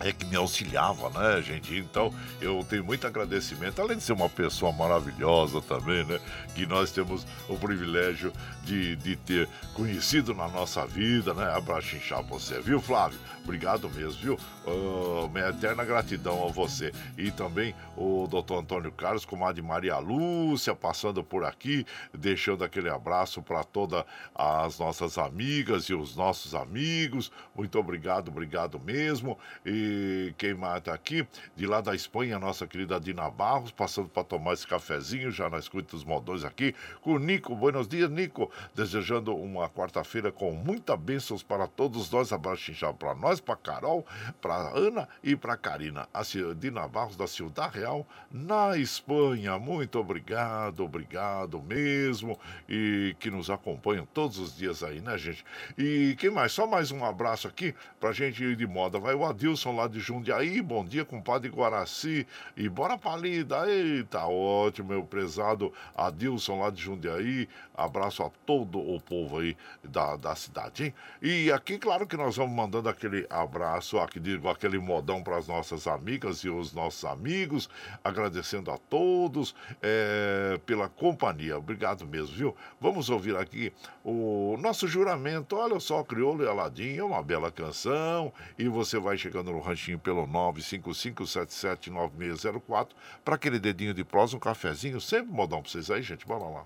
é que me auxiliava, né, gente? Então eu tenho muito agradecimento, além de ser uma pessoa maravilhosa também, né? Que nós temos o privilégio de, de ter conhecido na nossa vida, né? Abraço inchar você, viu, Flávio? Obrigado mesmo, viu? Uh, minha eterna gratidão a você. E também o doutor Antônio Carlos, comadre Maria Lúcia, passando por aqui, deixando aquele abraço para todas as nossas amigas e os nossos amigos. Muito obrigado, obrigado mesmo. E quem mais está aqui? De lá da Espanha, nossa querida Dina Barros, passando para tomar esse cafezinho, já na escuta dos modões aqui, com o Nico. Buenos dias, Nico. Desejando uma quarta-feira com muitas bênçãos para todos nós. Abraço inchado para nós, para Carol, para Ana e para Karina. A Dina Barros da Ciudad Real, na Espanha. Muito obrigado, obrigado mesmo. E que nos acompanham todos os dias aí, né, gente? E quem mais? Só mais um abraço aqui pra gente ir de moda. Vai o Adilson lá de Jundiaí. Bom dia, compadre Guaraci. E bora pra lida. Eita, ótimo, meu prezado Adilson lá de Jundiaí. Abraço a todo o povo aí da, da cidade, hein? E aqui, claro que nós vamos mandando aquele abraço, aqui digo, aquele modão para as nossas amigas e os nossos amigos, agradecendo a todos é, pela companhia. Obrigado mesmo, viu? Vamos ouvir aqui o nosso juramento. Olha só, Crioulo e Aladim, é uma bela canção. E você vai chegando no ranchinho pelo 955779604 para aquele dedinho de prosa, um cafezinho. Sempre modão para vocês aí, gente. Bora lá.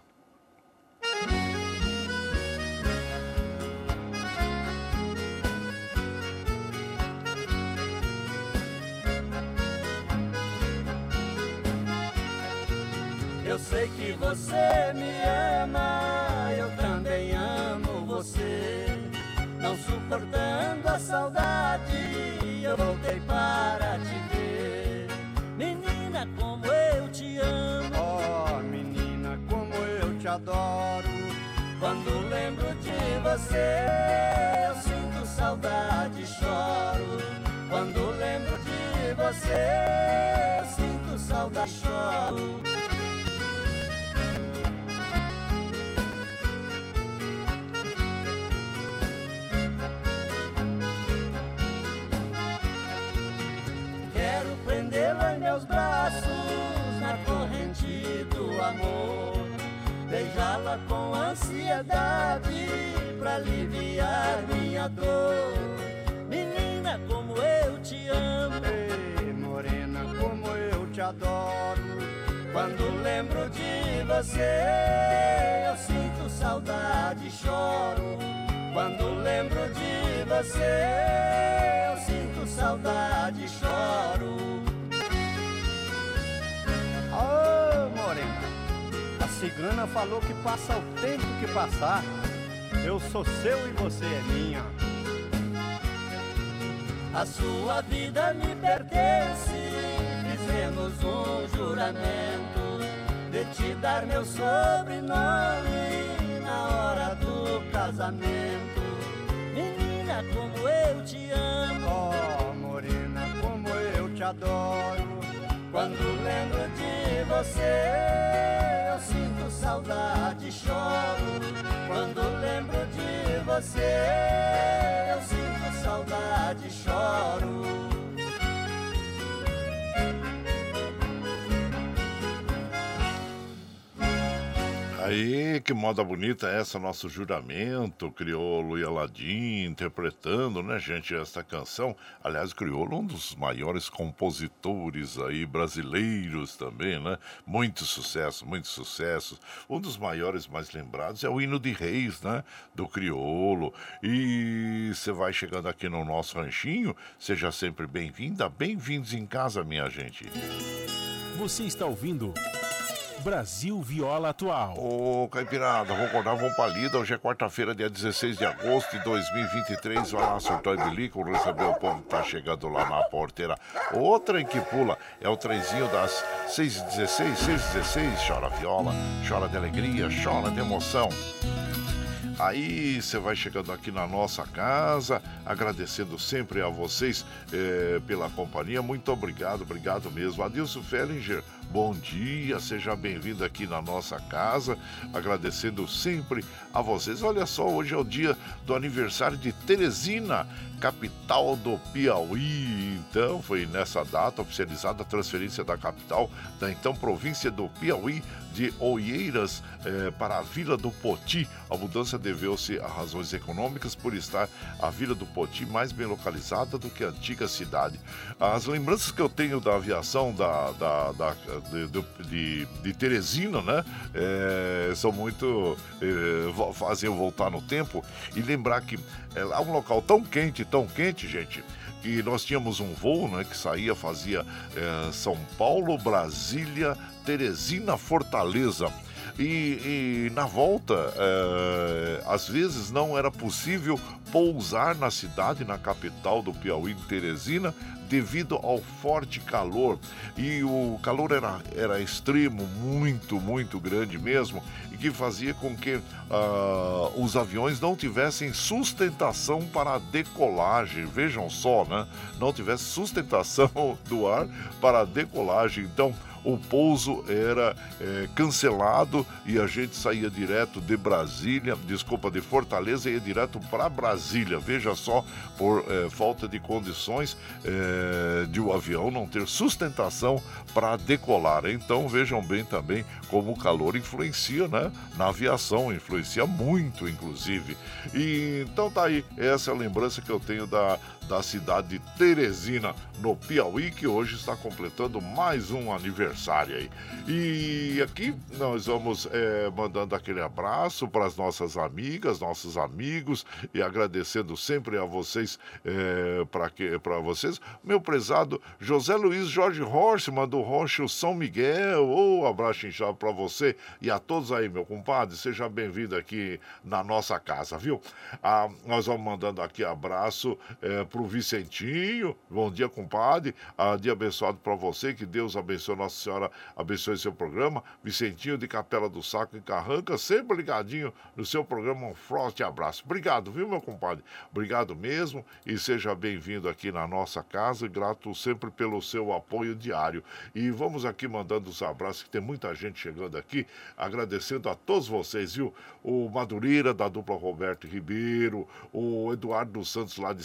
Eu sei que você me ama, eu também amo você. Não suportando a saudade, eu voltei para te ver. Menina, como eu te amo. Oh, menina, como eu te adoro. Quando lembro de você, eu sinto saudade e choro. Quando lembro de você, eu sinto saudade e choro. Beijá-la com ansiedade pra aliviar minha dor. Menina, como eu te amo. Ei, morena, como eu te adoro. Quando lembro de você, eu sinto saudade e choro. Quando lembro de você, eu sinto saudade e choro. Ô, morena, cigana falou que passa o tempo que passar. Eu sou seu e você é minha. A sua vida me pertence. Fizemos um juramento de te dar meu sobrenome na hora do casamento. Menina, como eu te amo. Oh, morena, como eu te adoro. Quando lembro de você, eu sinto saudade choro. Quando lembro de você, eu sinto saudade choro. Aí, que moda bonita é essa, nosso juramento, Criolo e Aladim interpretando, né, gente, esta canção. Aliás, Criolo, um dos maiores compositores aí brasileiros também, né? Muito sucesso, muito sucesso. Um dos maiores mais lembrados é o Hino de Reis, né, do Criolo. E você vai chegando aqui no nosso ranchinho, seja sempre bem-vinda, bem-vindos em casa, minha gente. Você está ouvindo Brasil Viola Atual. Ô, Caipirada, vou acordar, vamos pra lida. Hoje é quarta-feira, dia 16 de agosto de 2023. Vai lá, surtou e bilico, recebeu o povo tá chegando lá na porteira. Outra em que pula é o trenzinho das 6h16, 6h16. Chora viola, chora de alegria, chora de emoção. Aí você vai chegando aqui na nossa casa, agradecendo sempre a vocês eh, pela companhia. Muito obrigado, obrigado mesmo. Adilson Fellinger, bom dia, seja bem-vindo aqui na nossa casa, agradecendo sempre a vocês. Olha só, hoje é o dia do aniversário de Teresina, capital do Piauí. Então, foi nessa data oficializada a transferência da capital da então província do Piauí de Oeiras eh, para a Vila do Poti. A mudança deveu-se a razões econômicas por estar a Vila do Poti mais bem localizada do que a antiga cidade. As lembranças que eu tenho da aviação da, da, da de, de, de, Teresina, né, eh, são muito eh, fazem eu voltar no tempo e lembrar que é um local tão quente, tão quente, gente que nós tínhamos um voo né, que saía, fazia é, São Paulo, Brasília, Teresina, Fortaleza. E, e na volta, é, às vezes não era possível pousar na cidade, na capital do Piauí, Teresina, devido ao forte calor. E o calor era, era extremo, muito, muito grande mesmo, e que fazia com que uh, os aviões não tivessem sustentação para a decolagem. Vejam só, né? Não tivesse sustentação do ar para a decolagem. Então, o pouso era é, cancelado e a gente saía direto de Brasília, desculpa, de Fortaleza, ia direto para Brasília. Veja só, por é, falta de condições é, de o avião não ter sustentação para decolar. Então vejam bem também como o calor influencia né, na aviação, influencia muito, inclusive. E, então tá aí, essa é a lembrança que eu tenho da, da cidade de Teresina, no Piauí, que hoje está completando mais um aniversário aí. E aqui nós vamos é, mandando aquele abraço para as nossas amigas, nossos amigos e agradecendo sempre a vocês, é, para vocês. Meu prezado José Luiz Jorge Horse mandou Rocha São Miguel. Oh, abraço inchado para você e a todos aí, meu compadre. Seja bem-vindo aqui na nossa casa, viu? Ah, nós vamos mandando aqui abraço é, para pro Vicentinho. Bom dia, compadre. Ah, dia abençoado para você. Que Deus abençoe, Nossa Senhora abençoe seu programa. Vicentinho de Capela do Saco em Carranca, sempre ligadinho no seu programa. Um forte abraço. Obrigado, viu, meu compadre? Obrigado mesmo e seja bem-vindo aqui na nossa casa. Grato sempre pelo seu apoio diário. E vamos aqui mandando os abraços, que tem muita gente chegando aqui, agradecendo a todos vocês, viu? O Madureira, da dupla Roberto Ribeiro, o Eduardo Santos, lá de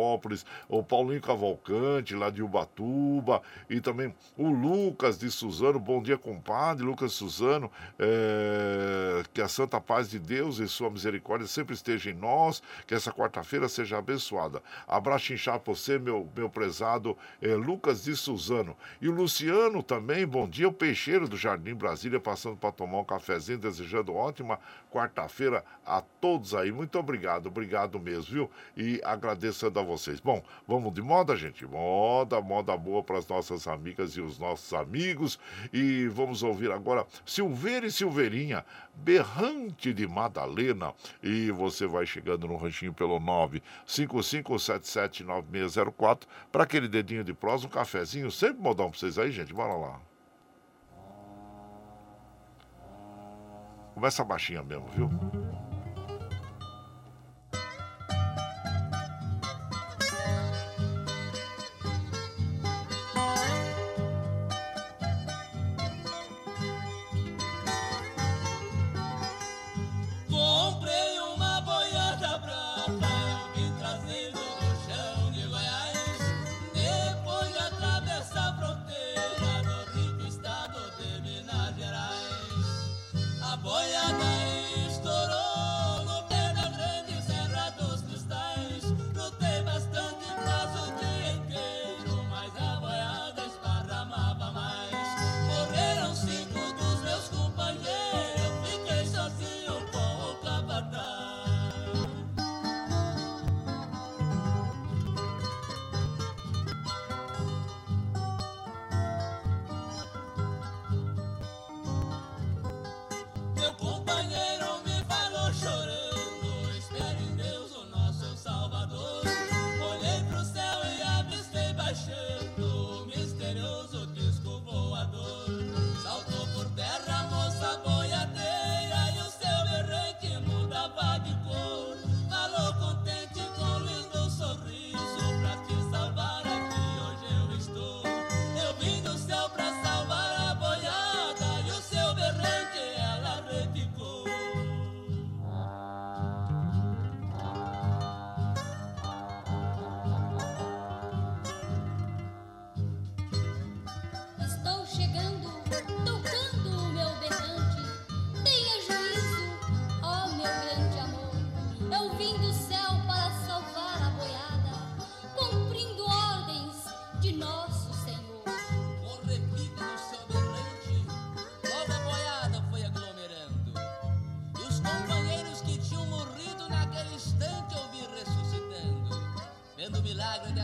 Salesó, o Paulinho Cavalcante, lá de Ubatuba, e também o Lucas de Suzano. Bom dia, compadre, Lucas Suzano. É... Que a santa paz de Deus e sua misericórdia sempre esteja em nós, que essa quarta-feira seja abençoada. Abraço inchado para você, meu, meu prezado é, Lucas de Suzano. E o Luciano também, bom dia, o Peixeiro do Jardim Brasília, passando para tomar um cafezinho, desejando ótima quarta-feira a todos aí. Muito obrigado, obrigado mesmo, viu? E agradecendo a vocês. Bom, vamos de moda, gente. Moda, moda boa para as nossas amigas e os nossos amigos. E vamos ouvir agora Silveira e Silveirinha, Berrante de Madalena. E você vai chegando no ranchinho pelo 955779604 para aquele dedinho de prosa, um cafezinho, sempre modão para vocês aí, gente. Bora lá. Começa baixinha mesmo, viu?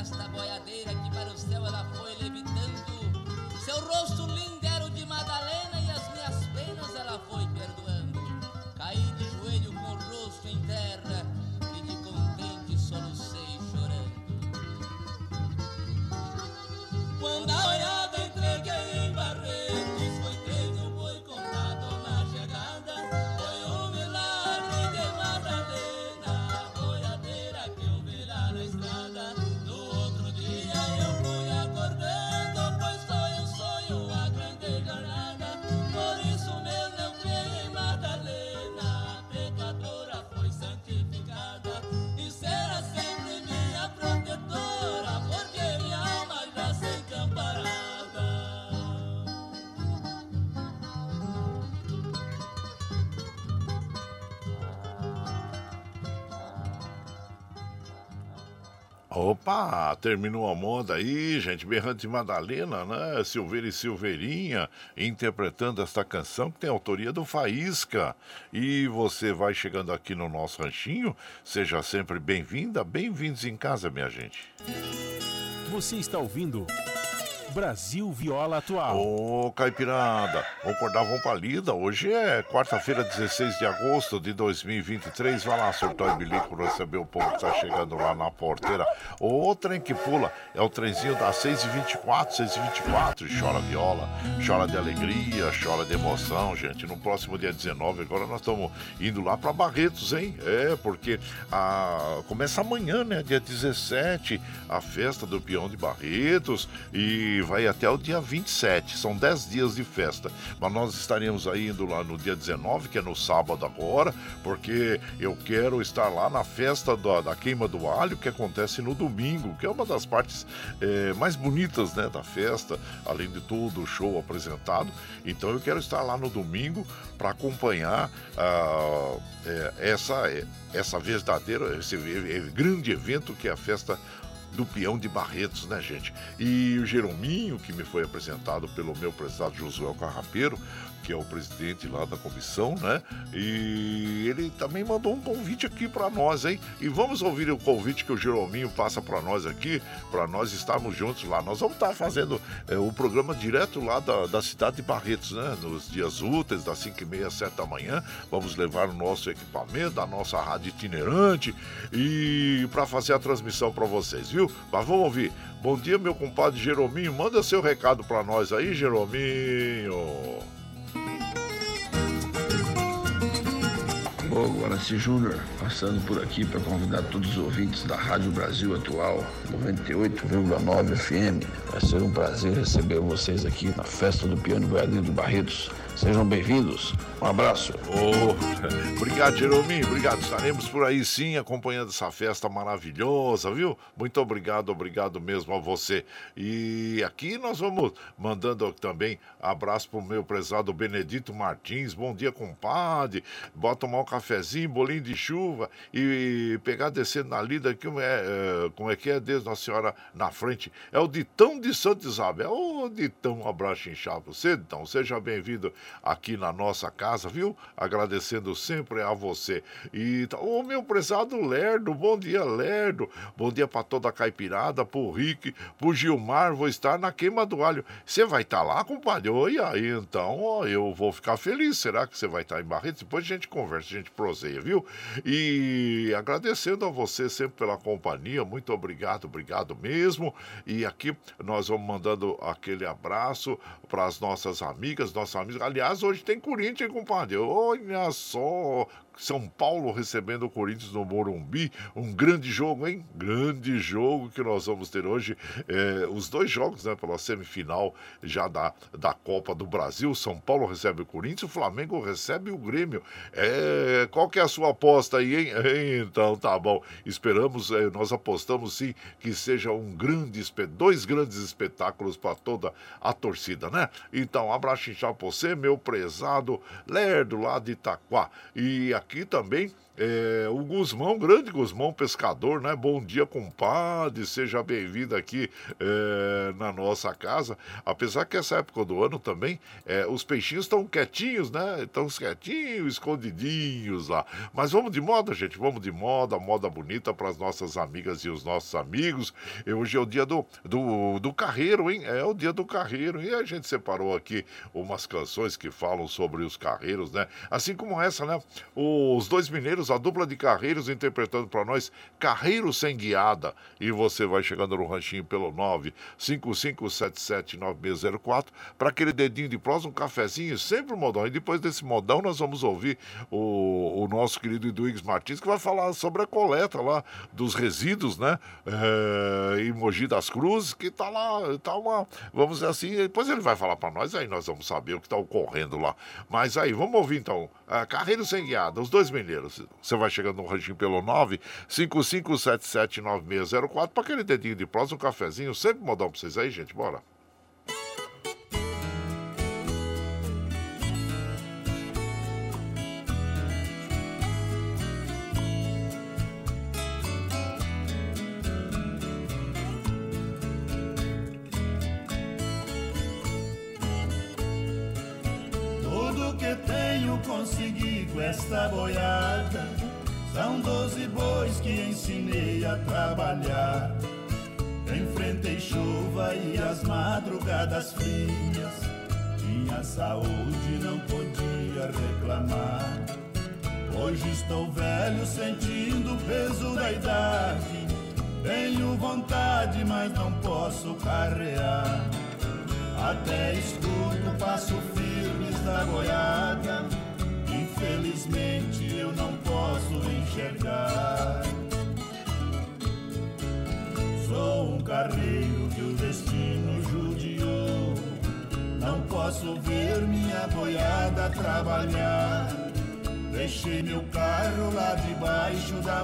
Nesta boiadeira que para o céu ela foi levitando, seu rosto Opa, terminou a moda aí, gente. Berrante Madalena, né? Silveira e Silveirinha interpretando esta canção que tem autoria do Faísca. E você vai chegando aqui no nosso ranchinho, seja sempre bem-vinda, bem-vindos em casa, minha gente. Você está ouvindo Brasil Viola Atual. Ô, Caipirada, vamos acordar, vamos pra lida. Hoje é quarta-feira, 16 de agosto de 2023. Vai lá, surtou e bilico, receber o povo que tá chegando lá na porteira. O trem que pula é o trenzinho das 6h24, 6h24. Chora viola, chora de alegria, chora de emoção, gente. No próximo dia 19, agora nós estamos indo lá pra Barretos, hein? É, porque a... começa amanhã, né? Dia 17, a festa do peão de Barretos. E vai até o dia 27. São 10 dias de festa. Mas nós estaremos aí indo lá no dia 19, que é no sábado agora, porque eu quero estar lá na festa da, da queima do alho, que acontece no domingo, que é uma das partes eh, mais bonitas né, da festa, além de todo o show apresentado. Então eu quero estar lá no domingo para acompanhar ah, eh, essa, eh, essa verdadeira, esse grande evento que é a festa do peão de Barretos, né, gente? E o Jerominho, que me foi apresentado pelo meu prezado Josué Carrapeiro, que é o presidente lá da comissão, né? E ele também mandou um convite aqui para nós, hein? E vamos ouvir o convite que o Jerominho passa para nós aqui, para nós estarmos juntos lá. Nós vamos estar fazendo é, o programa direto lá da, da cidade de Barretos, né? Nos dias úteis, das 5 e meia, 7 da manhã. Vamos levar o nosso equipamento, a nossa rádio itinerante e para fazer a transmissão para vocês, viu? Mas vamos ouvir. Bom dia, meu compadre Jerominho. Manda seu recado para nós aí, Jerominho. Ô, Guaraci Júnior, passando por aqui para convidar todos os ouvintes da Rádio Brasil Atual 98,9 FM. Vai ser um prazer receber vocês aqui na festa do Piano Boiadeiro do Barretos. Sejam bem-vindos. Um abraço. Oh, obrigado, Jerominho. Obrigado. Estaremos por aí sim, acompanhando essa festa maravilhosa, viu? Muito obrigado, obrigado mesmo a você. E aqui nós vamos mandando também abraço pro meu prezado Benedito Martins. Bom dia, compadre. Bota tomar um cafezinho, bolinho de chuva e pegar descendo na lida que é, como é que é Deus Nossa Senhora na frente. É o Ditão de Santa Isabel. Ô, Ditão, um abraço inchado você, Ditão. Seja bem-vindo aqui na nossa casa, viu? Agradecendo sempre a você. E tá- o meu prezado Lerdo, bom dia, Lerdo. Bom dia para toda a caipirada, pro Rick, pro Gilmar, vou estar na queima do alho. Você vai estar lá, compadre? Oi, aí então, eu vou ficar feliz. Será que você vai estar em Barretos? Depois a gente conversa, a gente proseia, viu? E agradecendo a você sempre pela companhia, muito obrigado, obrigado mesmo. E aqui nós vamos mandando aquele abraço para as nossas amigas, nossos amigos. Aliás, hoje tem Corinthians, compadre? Olha só, São Paulo recebendo o Corinthians no Morumbi. Um grande jogo, hein? Grande jogo que nós vamos ter hoje. É, os dois jogos, né? Pela semifinal já da, da Copa do Brasil. São Paulo recebe o Corinthians, o Flamengo recebe o Grêmio. É, qual que é a sua aposta aí, hein? Então, tá bom. Esperamos, é, nós apostamos sim que seja um grande, dois grandes espetáculos para toda a torcida, né? Então, abraço inchado pra você, meu prezado Lerdo lá de Itaquá. E aqui também É, o Guzmão, grande Guzmão, pescador, né? Bom dia, compadre. Seja bem-vindo aqui é, na nossa casa. Apesar que essa época do ano também, é, os peixinhos estão quietinhos, né? Estão quietinhos, escondidinhos lá. Mas vamos de moda, gente. Vamos de moda, moda bonita para as nossas amigas e os nossos amigos. E hoje é o dia do, do, do carreiro, hein? É o dia do carreiro. E a gente separou aqui umas canções que falam sobre os carreiros, né? Assim como essa, né? Os dois mineiros, a dupla de carreiros, interpretando para nós Carreiro Sem Guiada. E você vai chegando no ranchinho pelo 955779604 para aquele dedinho de prosa, um cafezinho, sempre um modão. E depois desse modão, nós vamos ouvir o, o nosso querido Eduígues Martins, que vai falar sobre a coleta lá dos resíduos, né? É, em Mogi das Cruzes, que tá lá, tá uma, vamos dizer assim, depois ele vai falar para nós, aí nós vamos saber o que está ocorrendo lá. Mas aí, vamos ouvir então, a Carreiro Sem Guiada, os dois mineiros. Você vai chegando no ranchinho pelo 955779604 para aquele dedinho de prosa, um cafezinho, sempre modão para vocês aí, gente, bora.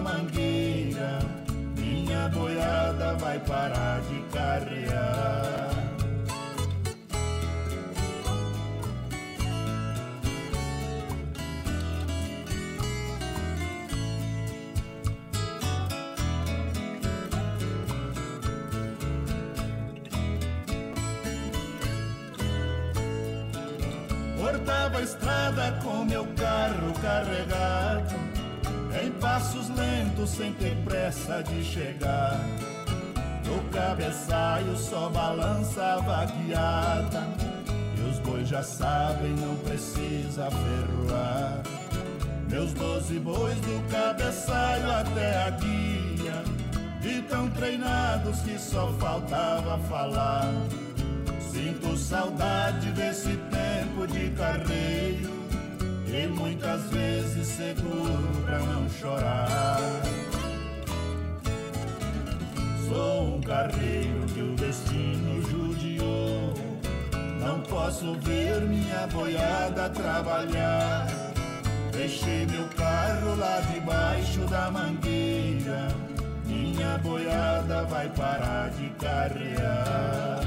Debaixo sem ter pressa de chegar. No cabeçalho só balançava a guiada E os bois já sabem, não precisa ferroar. Meus doze bois do cabeçalho até a guia. De tão treinados que só faltava falar. Sinto saudade desse tempo de carreiro E muitas vezes seguro pra não chorar Sou um carreiro que o destino judiou. Não posso ver minha boiada trabalhar. Deixei meu carro lá debaixo da mangueira. Minha boiada vai parar de carrear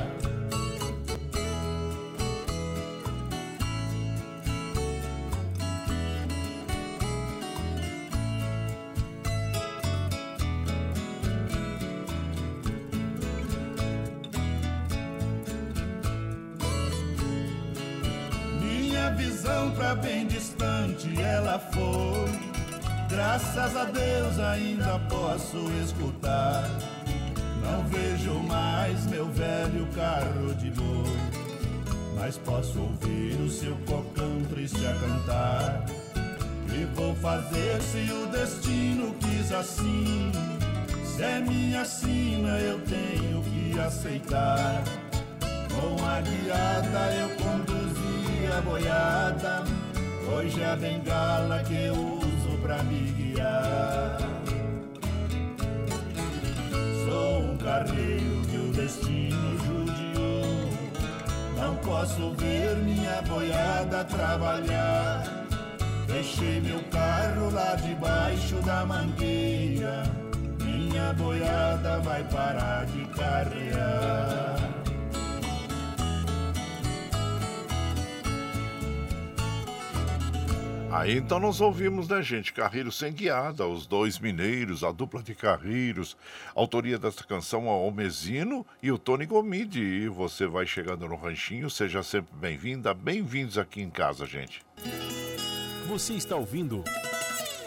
Visão pra bem distante ela foi. Graças a Deus ainda posso escutar. Não vejo mais meu velho carro de boi, mas posso ouvir o seu cocão triste a cantar. E vou fazer se o destino quis assim. Se é minha sina, eu tenho que aceitar. Com a guiada eu conduzi boiada. Hoje é a bengala que eu uso pra me guiar. Sou um carreiro que o destino judiou. Não posso ver minha boiada trabalhar. Deixei meu carro lá debaixo da mangueira. Minha boiada vai parar de carrear. Aí então nós ouvimos, né, gente? Carreiro Sem Guiada, os dois mineiros, a dupla de carreiros. Autoria desta canção, o Mesino e o Tony Gomide. E você vai chegando no ranchinho, seja sempre bem-vinda, bem-vindos aqui em casa, gente. Você está ouvindo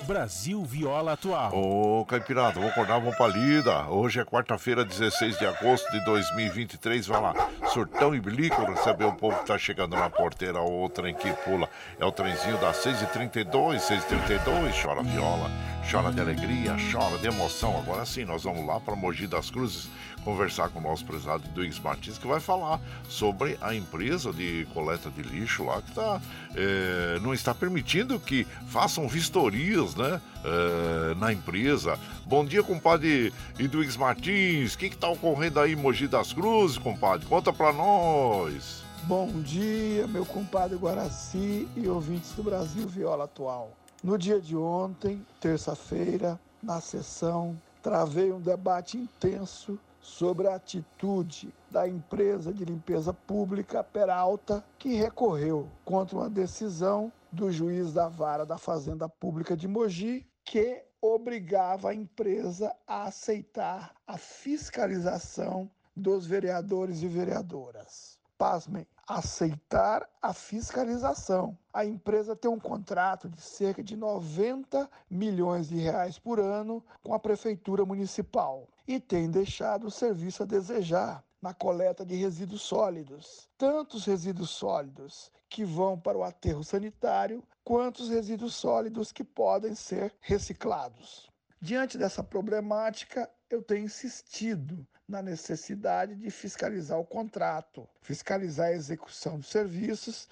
Brasil Viola Atual. Ô, Caipirada, vou acordar, vamos pra lida. Hoje é quarta-feira, 16 de agosto de 2023. Vai lá, surtão e bilico, receber o povo que tá chegando na porteira. O trem que pula é o trenzinho das 6h32, 6h32. Chora viola, chora de alegria, chora de emoção. Agora sim, nós vamos lá para Mogi das Cruzes conversar com o nosso prezado Duígues Martins, que vai falar sobre a empresa de coleta de lixo lá que tá, é, não está permitindo que façam vistorias né, é, na empresa. Bom dia, compadre Duígues Martins. O que está ocorrendo aí em Mogi das Cruzes, compadre? Conta para nós. Bom dia, meu compadre Guaraci e ouvintes do Brasil Viola Atual. No dia de ontem, terça-feira, na sessão, travei um debate intenso sobre a atitude da empresa de limpeza pública Peralta, que recorreu contra uma decisão do juiz da vara da Fazenda Pública de Mogi, que obrigava a empresa a aceitar a fiscalização dos vereadores e vereadoras. Pasmem, aceitar a fiscalização. A empresa tem um contrato de cerca de 90 milhões de reais por ano com a prefeitura municipal e tem deixado o serviço a desejar na coleta de resíduos sólidos, tanto os resíduos sólidos que vão para o aterro sanitário, quanto os resíduos sólidos que podem ser reciclados. Diante dessa problemática, eu tenho insistido na necessidade de fiscalizar o contrato, fiscalizar a execução dos serviços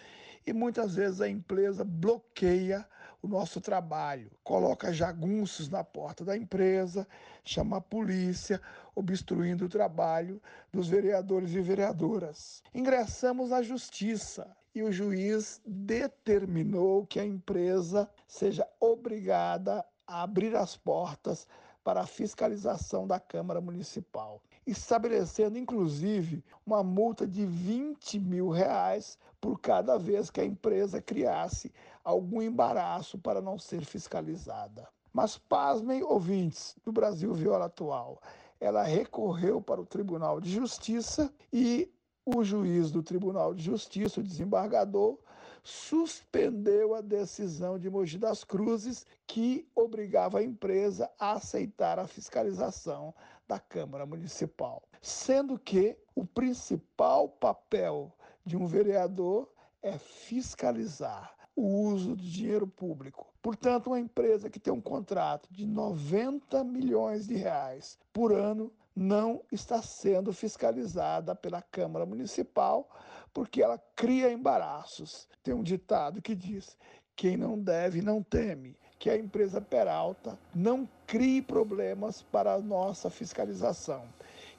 e muitas vezes a empresa bloqueia o nosso trabalho, coloca jagunços na porta da empresa, chama a polícia, obstruindo o trabalho dos vereadores e vereadoras. Ingressamos na justiça e o juiz determinou que a empresa seja obrigada a abrir as portas para a fiscalização da Câmara Municipal, estabelecendo inclusive uma multa de 20 mil reais por cada vez que a empresa criasse algum embaraço para não ser fiscalizada. Mas pasmem, ouvintes do Brasil Viola Atual, ela recorreu para o Tribunal de Justiça e o juiz do Tribunal de Justiça, o desembargador, suspendeu a decisão de Mogi das Cruzes que obrigava a empresa a aceitar a fiscalização da Câmara Municipal, sendo que o principal papel de um vereador é fiscalizar o uso do dinheiro público. Portanto, uma empresa que tem um contrato de 90 milhões de reais por ano não está sendo fiscalizada pela Câmara Municipal porque ela cria embaraços. Tem um ditado que diz: quem não deve não teme. Que a empresa Peralta não crie problemas para a nossa fiscalização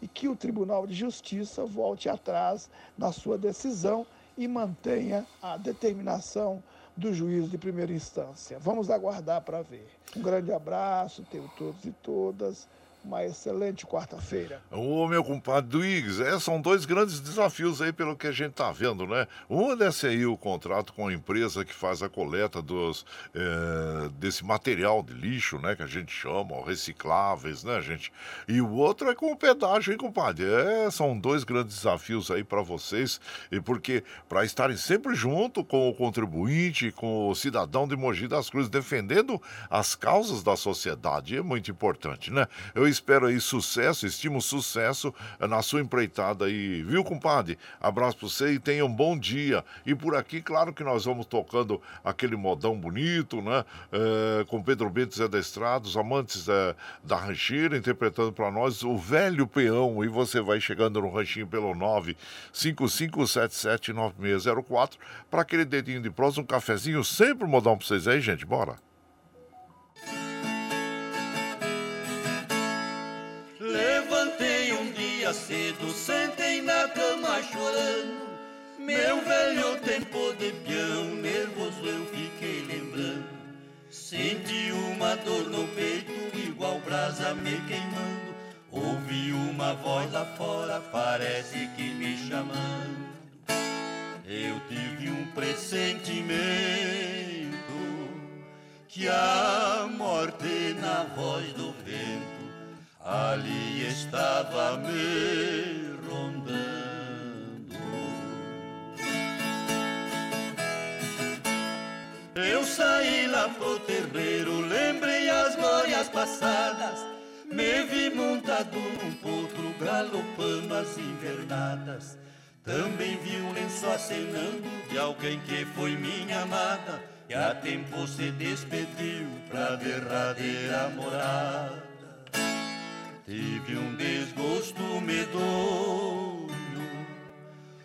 e que o Tribunal de Justiça volte atrás na sua decisão e mantenha a determinação do juiz de primeira instância. Vamos aguardar para ver. Um grande abraço, tenho todos e todas uma excelente quarta-feira. Ô, meu compadre Duígues, é, são dois grandes desafios aí pelo que a gente tá vendo, né? Um é desse aí o contrato com a empresa que faz a coleta dos, é, desse material de lixo, né? Que a gente chama, recicláveis, né, gente? E o outro é com o pedágio, hein, compadre? É, são dois grandes desafios aí para vocês, e porque para estarem sempre junto com o contribuinte, com o cidadão de Mogi das Cruzes, defendendo as causas da sociedade, é muito importante, né? Eu espero aí sucesso, estimo sucesso na sua empreitada aí, viu, compadre? Abraço pra você e tenha um bom dia. E por aqui, claro que nós vamos tocando aquele modão bonito, né? É, com Pedro Bento Zé da Estrada, os amantes é, da rancheira, interpretando para nós o velho peão. E você vai chegando no ranchinho pelo 955779604 para aquele dedinho de prosa, um cafezinho, sempre um modão pra vocês aí, gente. Bora! Dia cedo, sentei na cama chorando. Meu velho tempo de peão, nervoso eu fiquei lembrando. Senti uma dor no peito, igual brasa me queimando. Ouvi uma voz lá fora, parece que me chamando. Eu tive um pressentimento que a morte na voz do ali estava me rondando. Eu saí lá pro terreiro, lembrei as glórias passadas, me vi montado num potro galopando as invernadas. Também vi um lenço acenando de alguém que foi minha amada e a tempo se despediu pra derradeira morada. Tive um desgosto medonho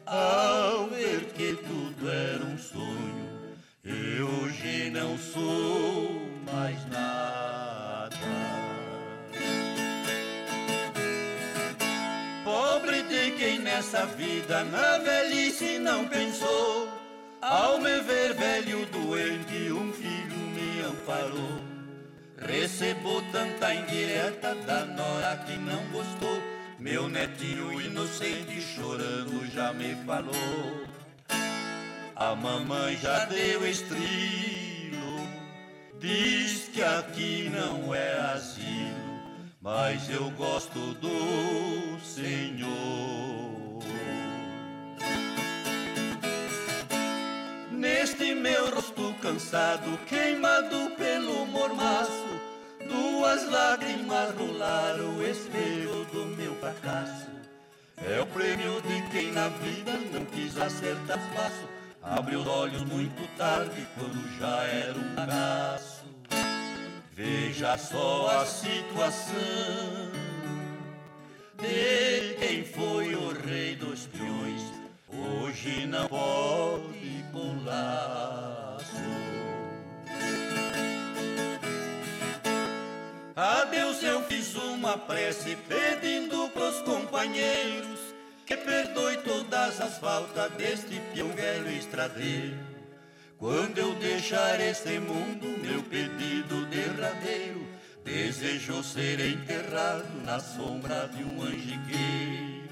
ao ver que tudo era um sonho e hoje não sou mais nada. Pobre de quem nessa vida na velhice não pensou. Ao me ver velho doente, um filho me amparou. Recebo tanta indireta da nora que não gostou. Meu netinho inocente chorando já me falou. A mamãe já deu estrilo, diz que aqui não é asilo, mas eu gosto do Senhor. Neste meu rosto cansado, queimado pelo mormaço, duas lágrimas rolaram o espelho do meu fracasso. É o prêmio de quem na vida não quis acertar passo, abriu os olhos muito tarde quando já era um bagaço. Veja só a situação de quem foi o rei dos peões, hoje não pode pular. A Deus eu fiz uma prece pedindo pros companheiros que perdoe todas as faltas deste peão velho estradeiro. Quando eu deixar este mundo, meu pedido derradeiro, desejo ser enterrado na sombra de um angiqueiro,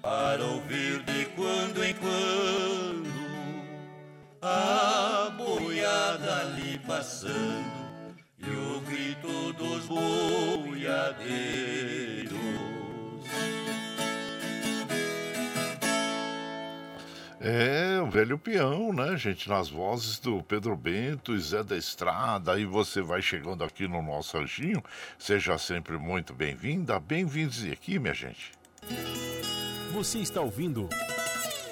para ouvir de quando em quando a boiada ali passando e o grito É, o velho peão, né, gente? Nas vozes do Pedro Bento e Zé da Estrada. Aí você vai chegando aqui no nosso anjinho. Seja sempre muito bem-vinda. Bem-vindos aqui, minha gente. Você está ouvindo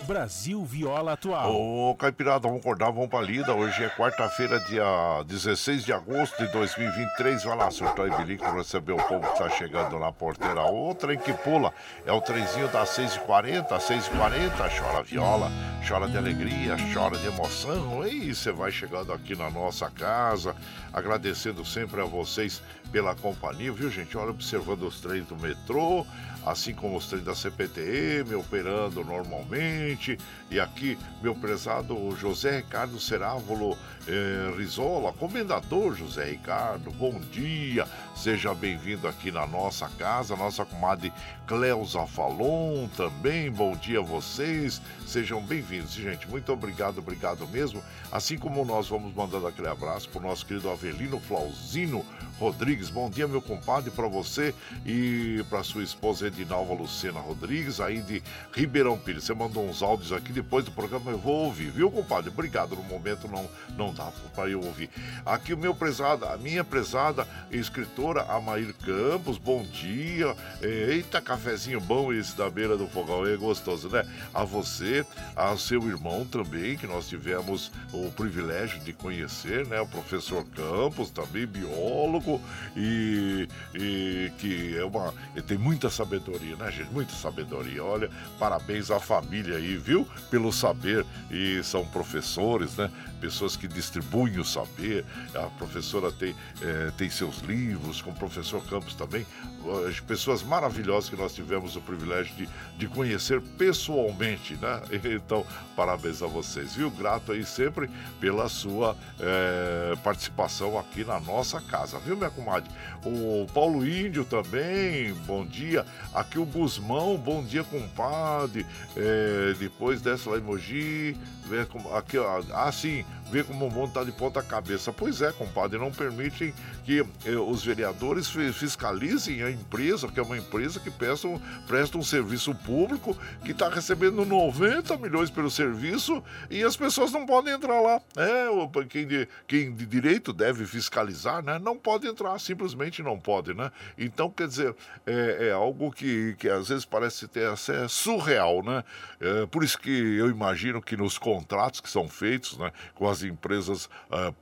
Brasil Viola Atual. Ô, Caipirada, vamos acordar, vamos pra lida. Hoje é quarta-feira, dia 16 de agosto de 2023. Vai lá, surtou e bilico, receber o povo que tá chegando na porteira. O trem que pula é o trenzinho das 6h40, 6h40. Chora viola, chora de alegria, chora de emoção. E você vai chegando aqui na nossa casa, agradecendo sempre a vocês pela companhia, viu, gente? Olha, observando os trens do metrô assim como os trens da CPTM operando normalmente. E aqui, meu prezado José Ricardo Cerávulo eh, Rizola, comendador José Ricardo, bom dia, seja bem-vindo aqui na nossa casa, nossa comadre Cleusa Falon também, bom dia a vocês, sejam bem-vindos, gente, muito obrigado, obrigado mesmo, assim como nós vamos mandando aquele abraço para o nosso querido Avelino Flauzino Rodrigues, bom dia meu compadre para você e para sua esposa Edinalva Lucena Rodrigues, aí de Ribeirão Pires, você mandou uns áudios aqui, depois do programa eu vou ouvir, viu compadre, obrigado, no momento não, não dá para eu ouvir. Aqui o meu prezado, a minha prezada escritora Amair Campos, bom dia. Eita, cafezinho bom esse da beira do fogão, é gostoso, né? A você, a seu irmão também, que nós tivemos o privilégio de conhecer, né? O professor Campos, também biólogo e, e que é uma, tem muita sabedoria, né, gente? Muita sabedoria. Olha, parabéns à família aí, viu? Pelo saber e são professores, né? Pessoas que distribuem o saber. A professora tem, eh, tem seus livros, com o professor Campos também. As Pessoas maravilhosas que nós tivemos o privilégio de, de conhecer pessoalmente, né? Então, parabéns a vocês, viu? Grato aí sempre pela sua eh, participação aqui na nossa casa, viu, minha comadre? O Paulo Índio também, bom dia. Aqui o Guzmão, bom dia, compadre. Eh, depois dessa emoji. Aqui, ó, ah, sim, Vê como o mundo tá de ponta cabeça. Pois é, compadre, não permitem que eh, os vereadores fi- fiscalizem a empresa, que é uma empresa que presta um, presta um serviço público, que está recebendo 90 milhões pelo serviço e as pessoas não podem entrar lá. É, quem de, quem de direito deve fiscalizar, né? Não pode entrar, simplesmente não pode, né? Então, quer dizer, é, é algo que, que às vezes parece ter é surreal, né? É, por isso que eu imagino que nos contratos que são feitos né, com as empresas pro-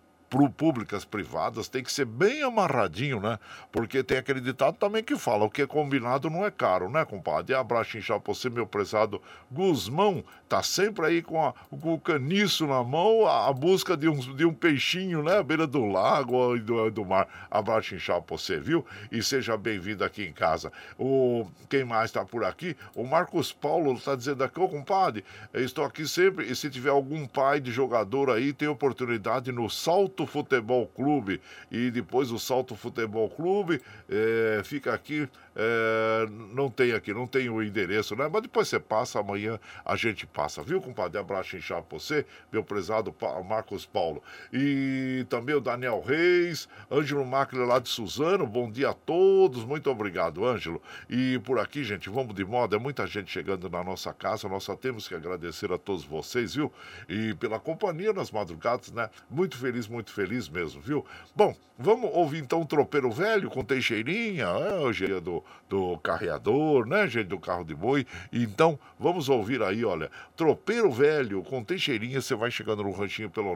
públicas, privadas, tem que ser bem amarradinho, né? Porque tem aquele ditado também que fala, o que é combinado não é caro, né, compadre? E abraço pra você, meu prezado Guzmão, tá sempre aí com, a- com o caniço na mão, a, a busca de um, de um peixinho, né, à beira do lago e do, do mar. Abraço pra você, viu? E seja bem-vindo aqui em casa. O, quem mais tá por aqui? O Marcos Paulo tá dizendo aqui, ô compadre, eu estou aqui sempre, e se tiver algum pai de jogador aí, tem oportunidade no Salto Futebol Clube. E depois o Salto Futebol Clube eh, fica aqui, eh, não tem aqui, não tem o endereço, né? Mas depois você passa, amanhã a gente passa, viu, compadre? Abraço inchado pra você, meu prezado Marcos Paulo. E também o Daniel Reis, Ângelo Macri lá de Suzano, bom dia a todos, muito obrigado, Ângelo. E por aqui, gente, vamos de moda, é muita gente chegando na nossa casa, nós só temos que agradecer a todos vocês, viu? E pela companhia nas madrugadas, né? Muito feliz, muito feliz mesmo, viu? Bom, vamos ouvir então o Tropeiro Velho com Teixeirinha, é, o dia do, do carreador, né, gente, do carro de boi. Então, vamos ouvir aí, olha, Tropeiro Velho com Teixeirinha, você vai chegando no ranchinho pelo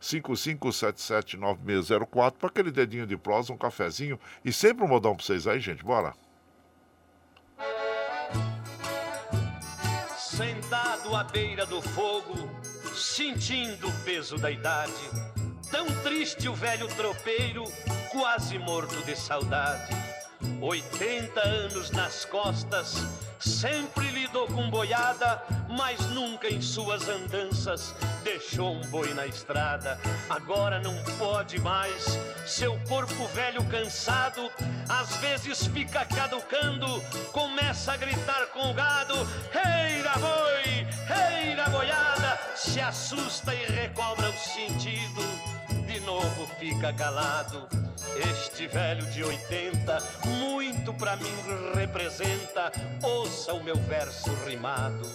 955779604 para aquele dedinho de prosa, um cafezinho e sempre um modão pra vocês aí, gente, bora. Sentado à beira do fogo, sentindo o peso da idade. Tão triste o velho tropeiro, quase morto de saudade. 80 anos nas costas, sempre lidou com boiada, mas nunca em suas andanças deixou um boi na estrada. Agora não pode mais, seu corpo velho cansado, às vezes fica caducando, começa a gritar com o gado: Reira boi, reira boiada, se assusta e recobra o sentido de novo fica calado. Este velho de 80, muito pra mim representa. Ouça o meu verso rimado.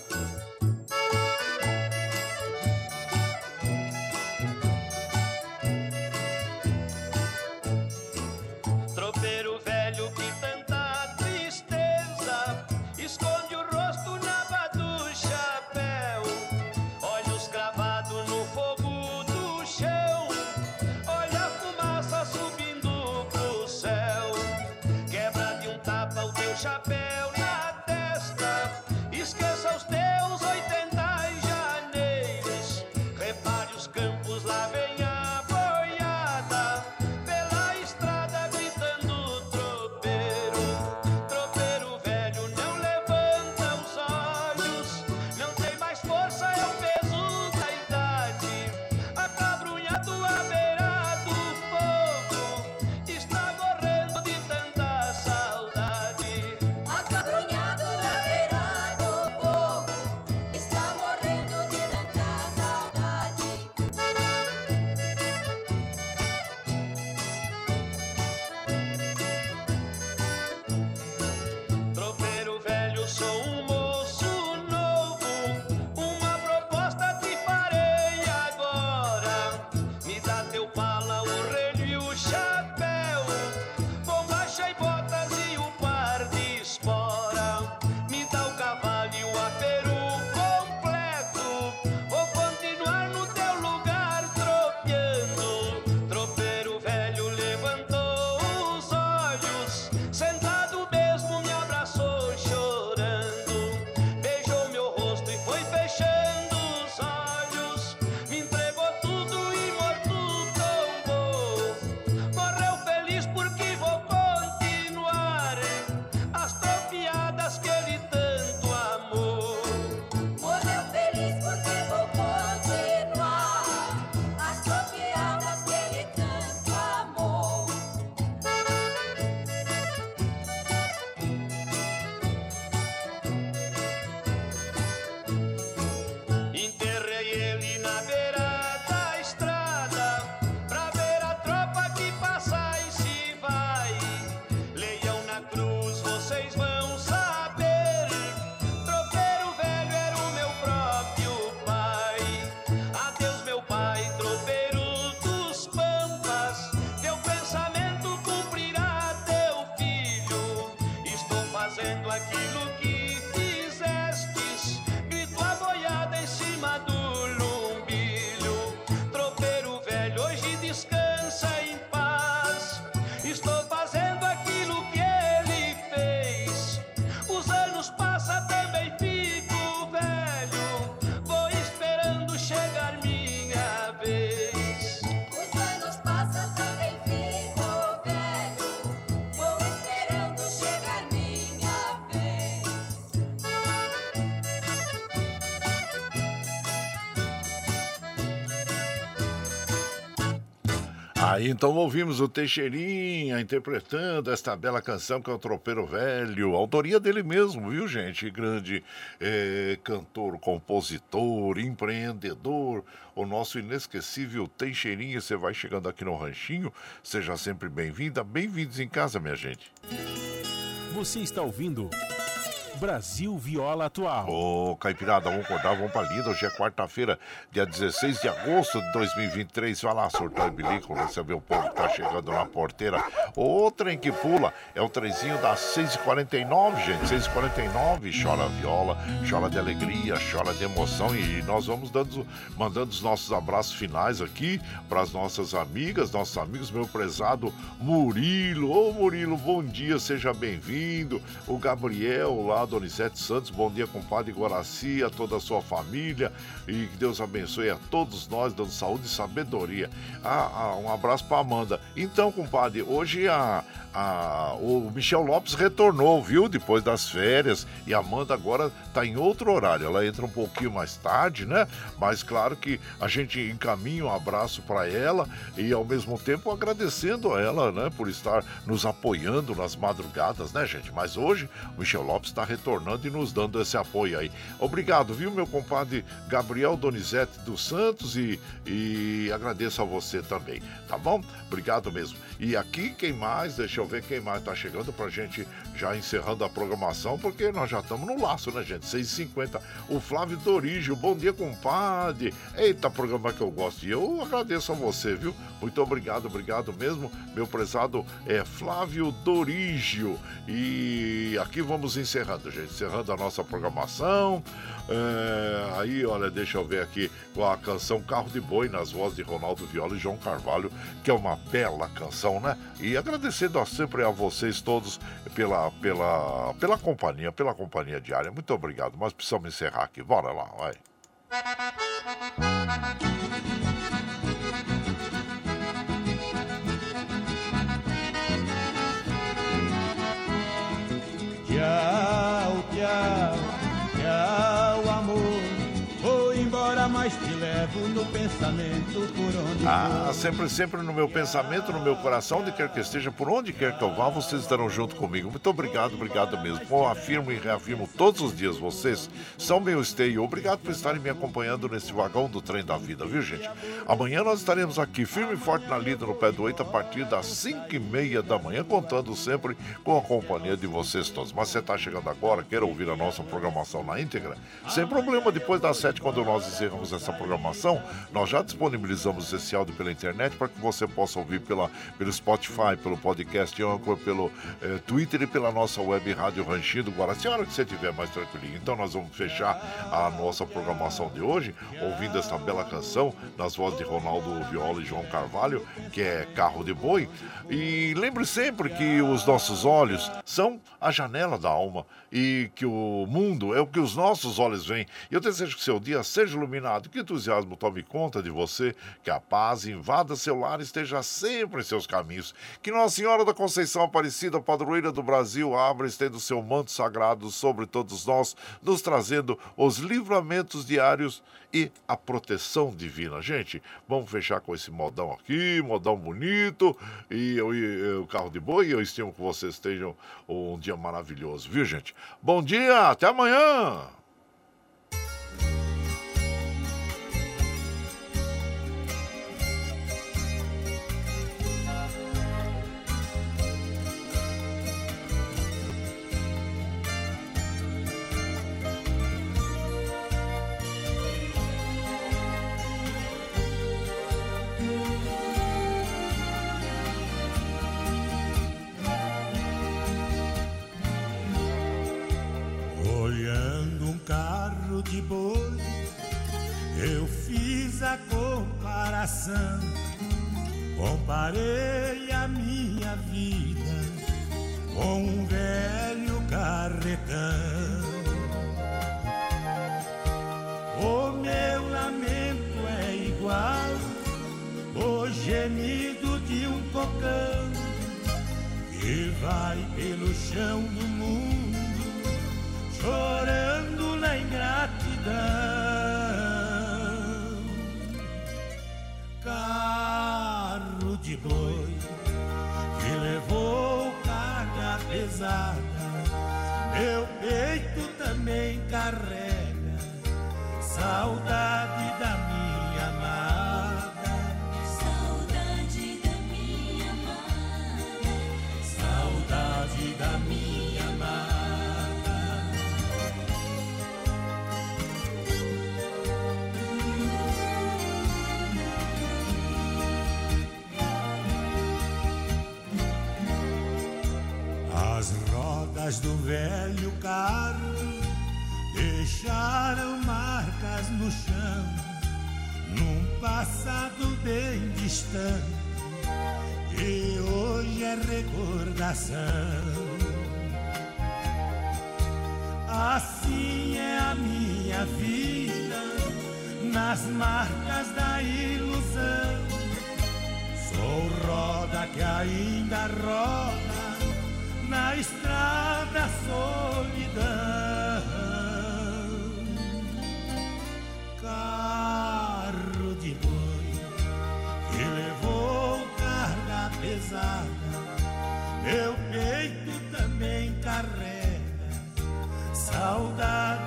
Aí então ouvimos o Teixeirinha interpretando esta bela canção que é o Tropeiro Velho, autoria dele mesmo, viu gente? Grande eh, cantor, compositor, empreendedor, o nosso inesquecível Teixeirinha. Você vai chegando aqui no Ranchinho, seja sempre bem-vinda, bem-vindos em casa, minha gente. Você está ouvindo Brasil Viola Atual. Ô, Caipirada, vamos acordar, vamos pra lida. Hoje é quarta-feira, dia 16 de agosto de 2023. Vai lá, surtar bilico, vê o povo que tá chegando na porteira. O trem que pula é o trenzinho das 6h49, gente. 6h49, chora viola, chora de alegria, chora de emoção. E nós vamos dando, mandando os nossos abraços finais aqui para as nossas amigas, nossos amigos, meu prezado Murilo. Ô, Murilo, bom dia, seja bem-vindo. O Gabriel lá Donizete Santos, bom dia, compadre Guaraci, a toda a sua família e que Deus abençoe a todos nós, dando saúde e sabedoria. Ah, ah, um abraço para Amanda. Então, compadre, hoje a, a, o Michel Lopes retornou, viu? Depois das férias. E a Amanda agora está em outro horário. Ela entra um pouquinho mais tarde, né? Mas claro que a gente encaminha um abraço para ela e ao mesmo tempo agradecendo a ela, né? Por estar nos apoiando nas madrugadas, né, gente? Mas hoje o Michel Lopes está retornando e nos dando esse apoio aí. Obrigado, viu, meu compadre Gabriel Donizete dos Santos e, e agradeço a você também, tá bom? Obrigado mesmo. E aqui, quem mais? Deixa eu ver quem mais tá chegando pra gente já encerrando a programação, porque nós já estamos no laço, né, gente? 6h50. O Flávio Dorígio, bom dia, compadre. Eita, programa que eu gosto. E eu agradeço a você, viu? Muito obrigado, obrigado mesmo, meu prezado é Flávio Dorígio. E aqui vamos encerrando, gente. Encerrando a nossa programação. É, aí, olha, deixa eu ver aqui a canção Carro de Boi, nas vozes de Ronaldo Viola e João Carvalho, que é uma bela canção, né? E agradecendo sempre a vocês todos pela, pela, pela companhia, pela companhia diária. Muito obrigado. Mas precisamos encerrar aqui. Bora lá, vai. Tchau, tchau, tchau, amor. Mas te levo no pensamento por onde Ah, sempre, sempre no meu pensamento, no meu coração, onde quer que esteja, por onde quer que eu vá, vocês estarão junto comigo. Muito obrigado, obrigado mesmo. Eu afirmo e reafirmo todos os dias, vocês são meu esteio. Obrigado por estarem me acompanhando nesse vagão do trem da vida, viu, gente? Amanhã nós estaremos aqui, firme e forte na lida, no pé do oito, a partir das cinco e meia da manhã, contando sempre com a companhia de vocês todos. Mas você está chegando agora, quer ouvir a nossa programação na íntegra? Sem problema, depois das sete, quando nós encerramos essa programação, nós já disponibilizamos esse áudio pela internet para que você possa ouvir pela, pelo Spotify, pelo podcast Anchor, pelo eh, Twitter e pela nossa web Rádio Ranchinho do Guaraci, a hora que você estiver mais tranquilinho. Então nós vamos fechar a nossa programação de hoje ouvindo essa bela canção nas vozes de Ronaldo Viola e João Carvalho, que é Carro de Boi. E lembre sempre que os nossos olhos são a janela da alma e que o mundo é o que os nossos olhos veem. Eu desejo que seu dia seja iluminado, que entusiasmo tome conta de você, que a paz invada seu lar e esteja sempre em seus caminhos. Que Nossa Senhora da Conceição Aparecida, padroeira do Brasil, abra e estenda o seu manto sagrado sobre todos nós, nos trazendo os livramentos diários e a proteção divina. Gente, vamos fechar com esse modão aqui, modão bonito, e eu e o carro de boi, eu estimo que vocês tenham um dia maravilhoso, viu, gente? Bom dia, até amanhã! Nas marcas da ilusão. Sou roda que ainda roda na estrada solidão. Carro de boi que levou carga pesada, meu peito também carrega saudade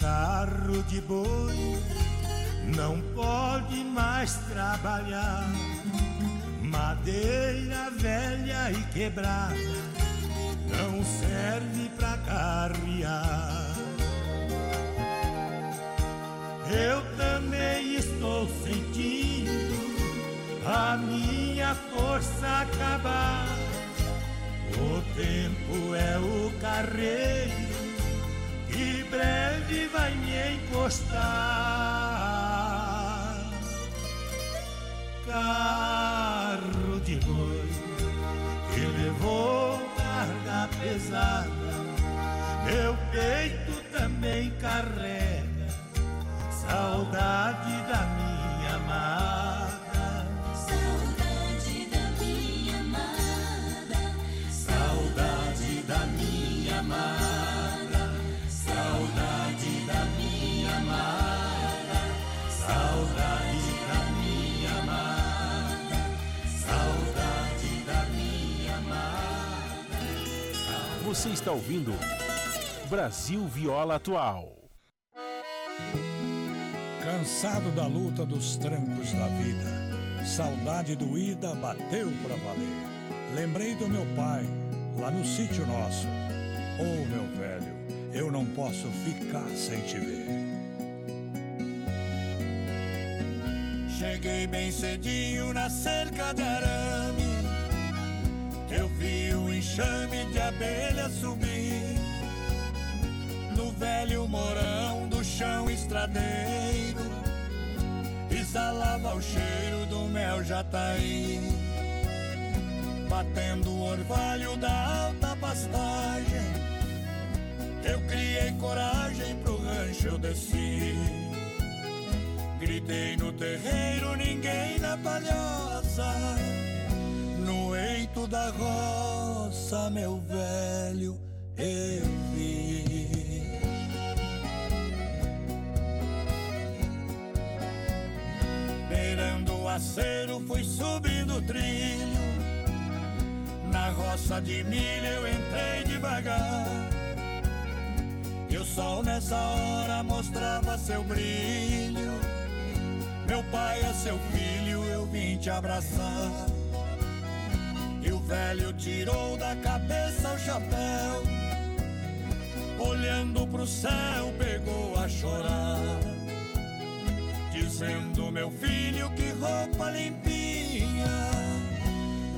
carro de boi não pode mais trabalhar. Madeira velha e quebrada não serve pra carrear. Eu também estou sentindo a minha força acabar. O tempo é o carreiro que breve vai me encostar. Carro de boi que levou carga pesada, meu peito também carrega saudade da minha Você está ouvindo Brasil Viola Atual. Cansado da luta dos trancos da vida, saudade doída bateu pra valer. Lembrei do meu pai, lá no sítio nosso. Oh, meu velho, eu não posso ficar sem te ver. Cheguei bem cedinho na cerca de arame. Eu vi o enxame de abelha subir. No velho morão do chão estradeiro. Exalava o cheiro do mel jataí. Batendo o orvalho da alta pastagem. Eu criei coragem pro rancho eu desci. Gritei no terreiro, ninguém na palhoça. No eito da roça, meu velho, eu vi. Beirando o acero, fui subindo o trilho. Na roça de milho eu entrei devagar. E o sol nessa hora mostrava seu brilho. Meu pai é seu filho, eu vim te abraçar. Velho tirou da cabeça o chapéu. Olhando pro céu, pegou a chorar. Dizendo, meu filho, que roupa limpinha.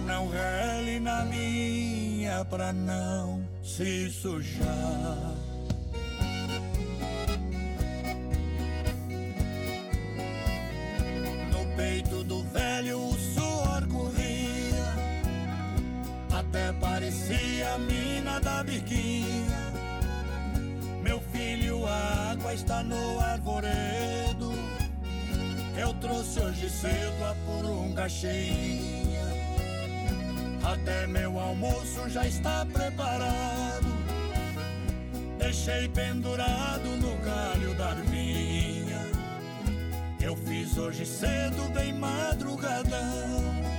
Não rele na minha pra não se sujar. Parecia a mina da biquinha. Meu filho, a água está no arvoredo, disse hoje cedo a purunga cheinha. Até meu almoço já está preparado. Deixei pendurado no galho da arvinha. Eu fiz hoje cedo, bem madrugadão.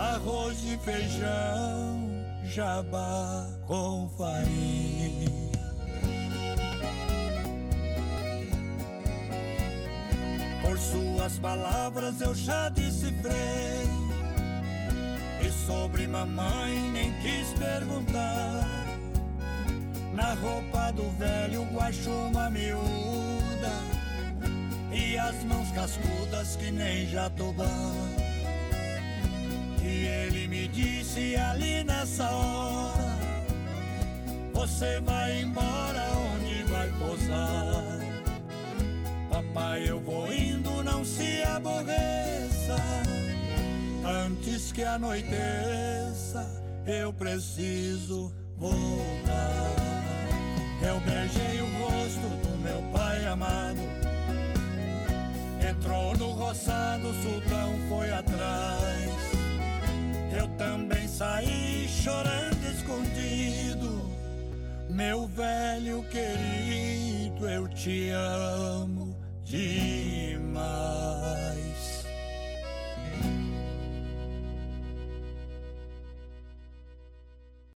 Arroz e feijão, jabá com farinha. Por suas palavras eu já decifrei. E sobre mamãe nem quis perguntar. Na roupa do velho guacho uma miúda. E as mãos cascudas que nem jatobá. E ele me disse ali nessa hora: Você vai embora, onde vai posar? Papai, eu vou indo, não se aborreça. Antes que anoiteça, eu preciso voltar. Eu beijei o rosto do meu pai amado. Entrou no roçado, o sultão foi atrás. Eu também saí chorando escondido. Meu velho querido, eu te amo demais.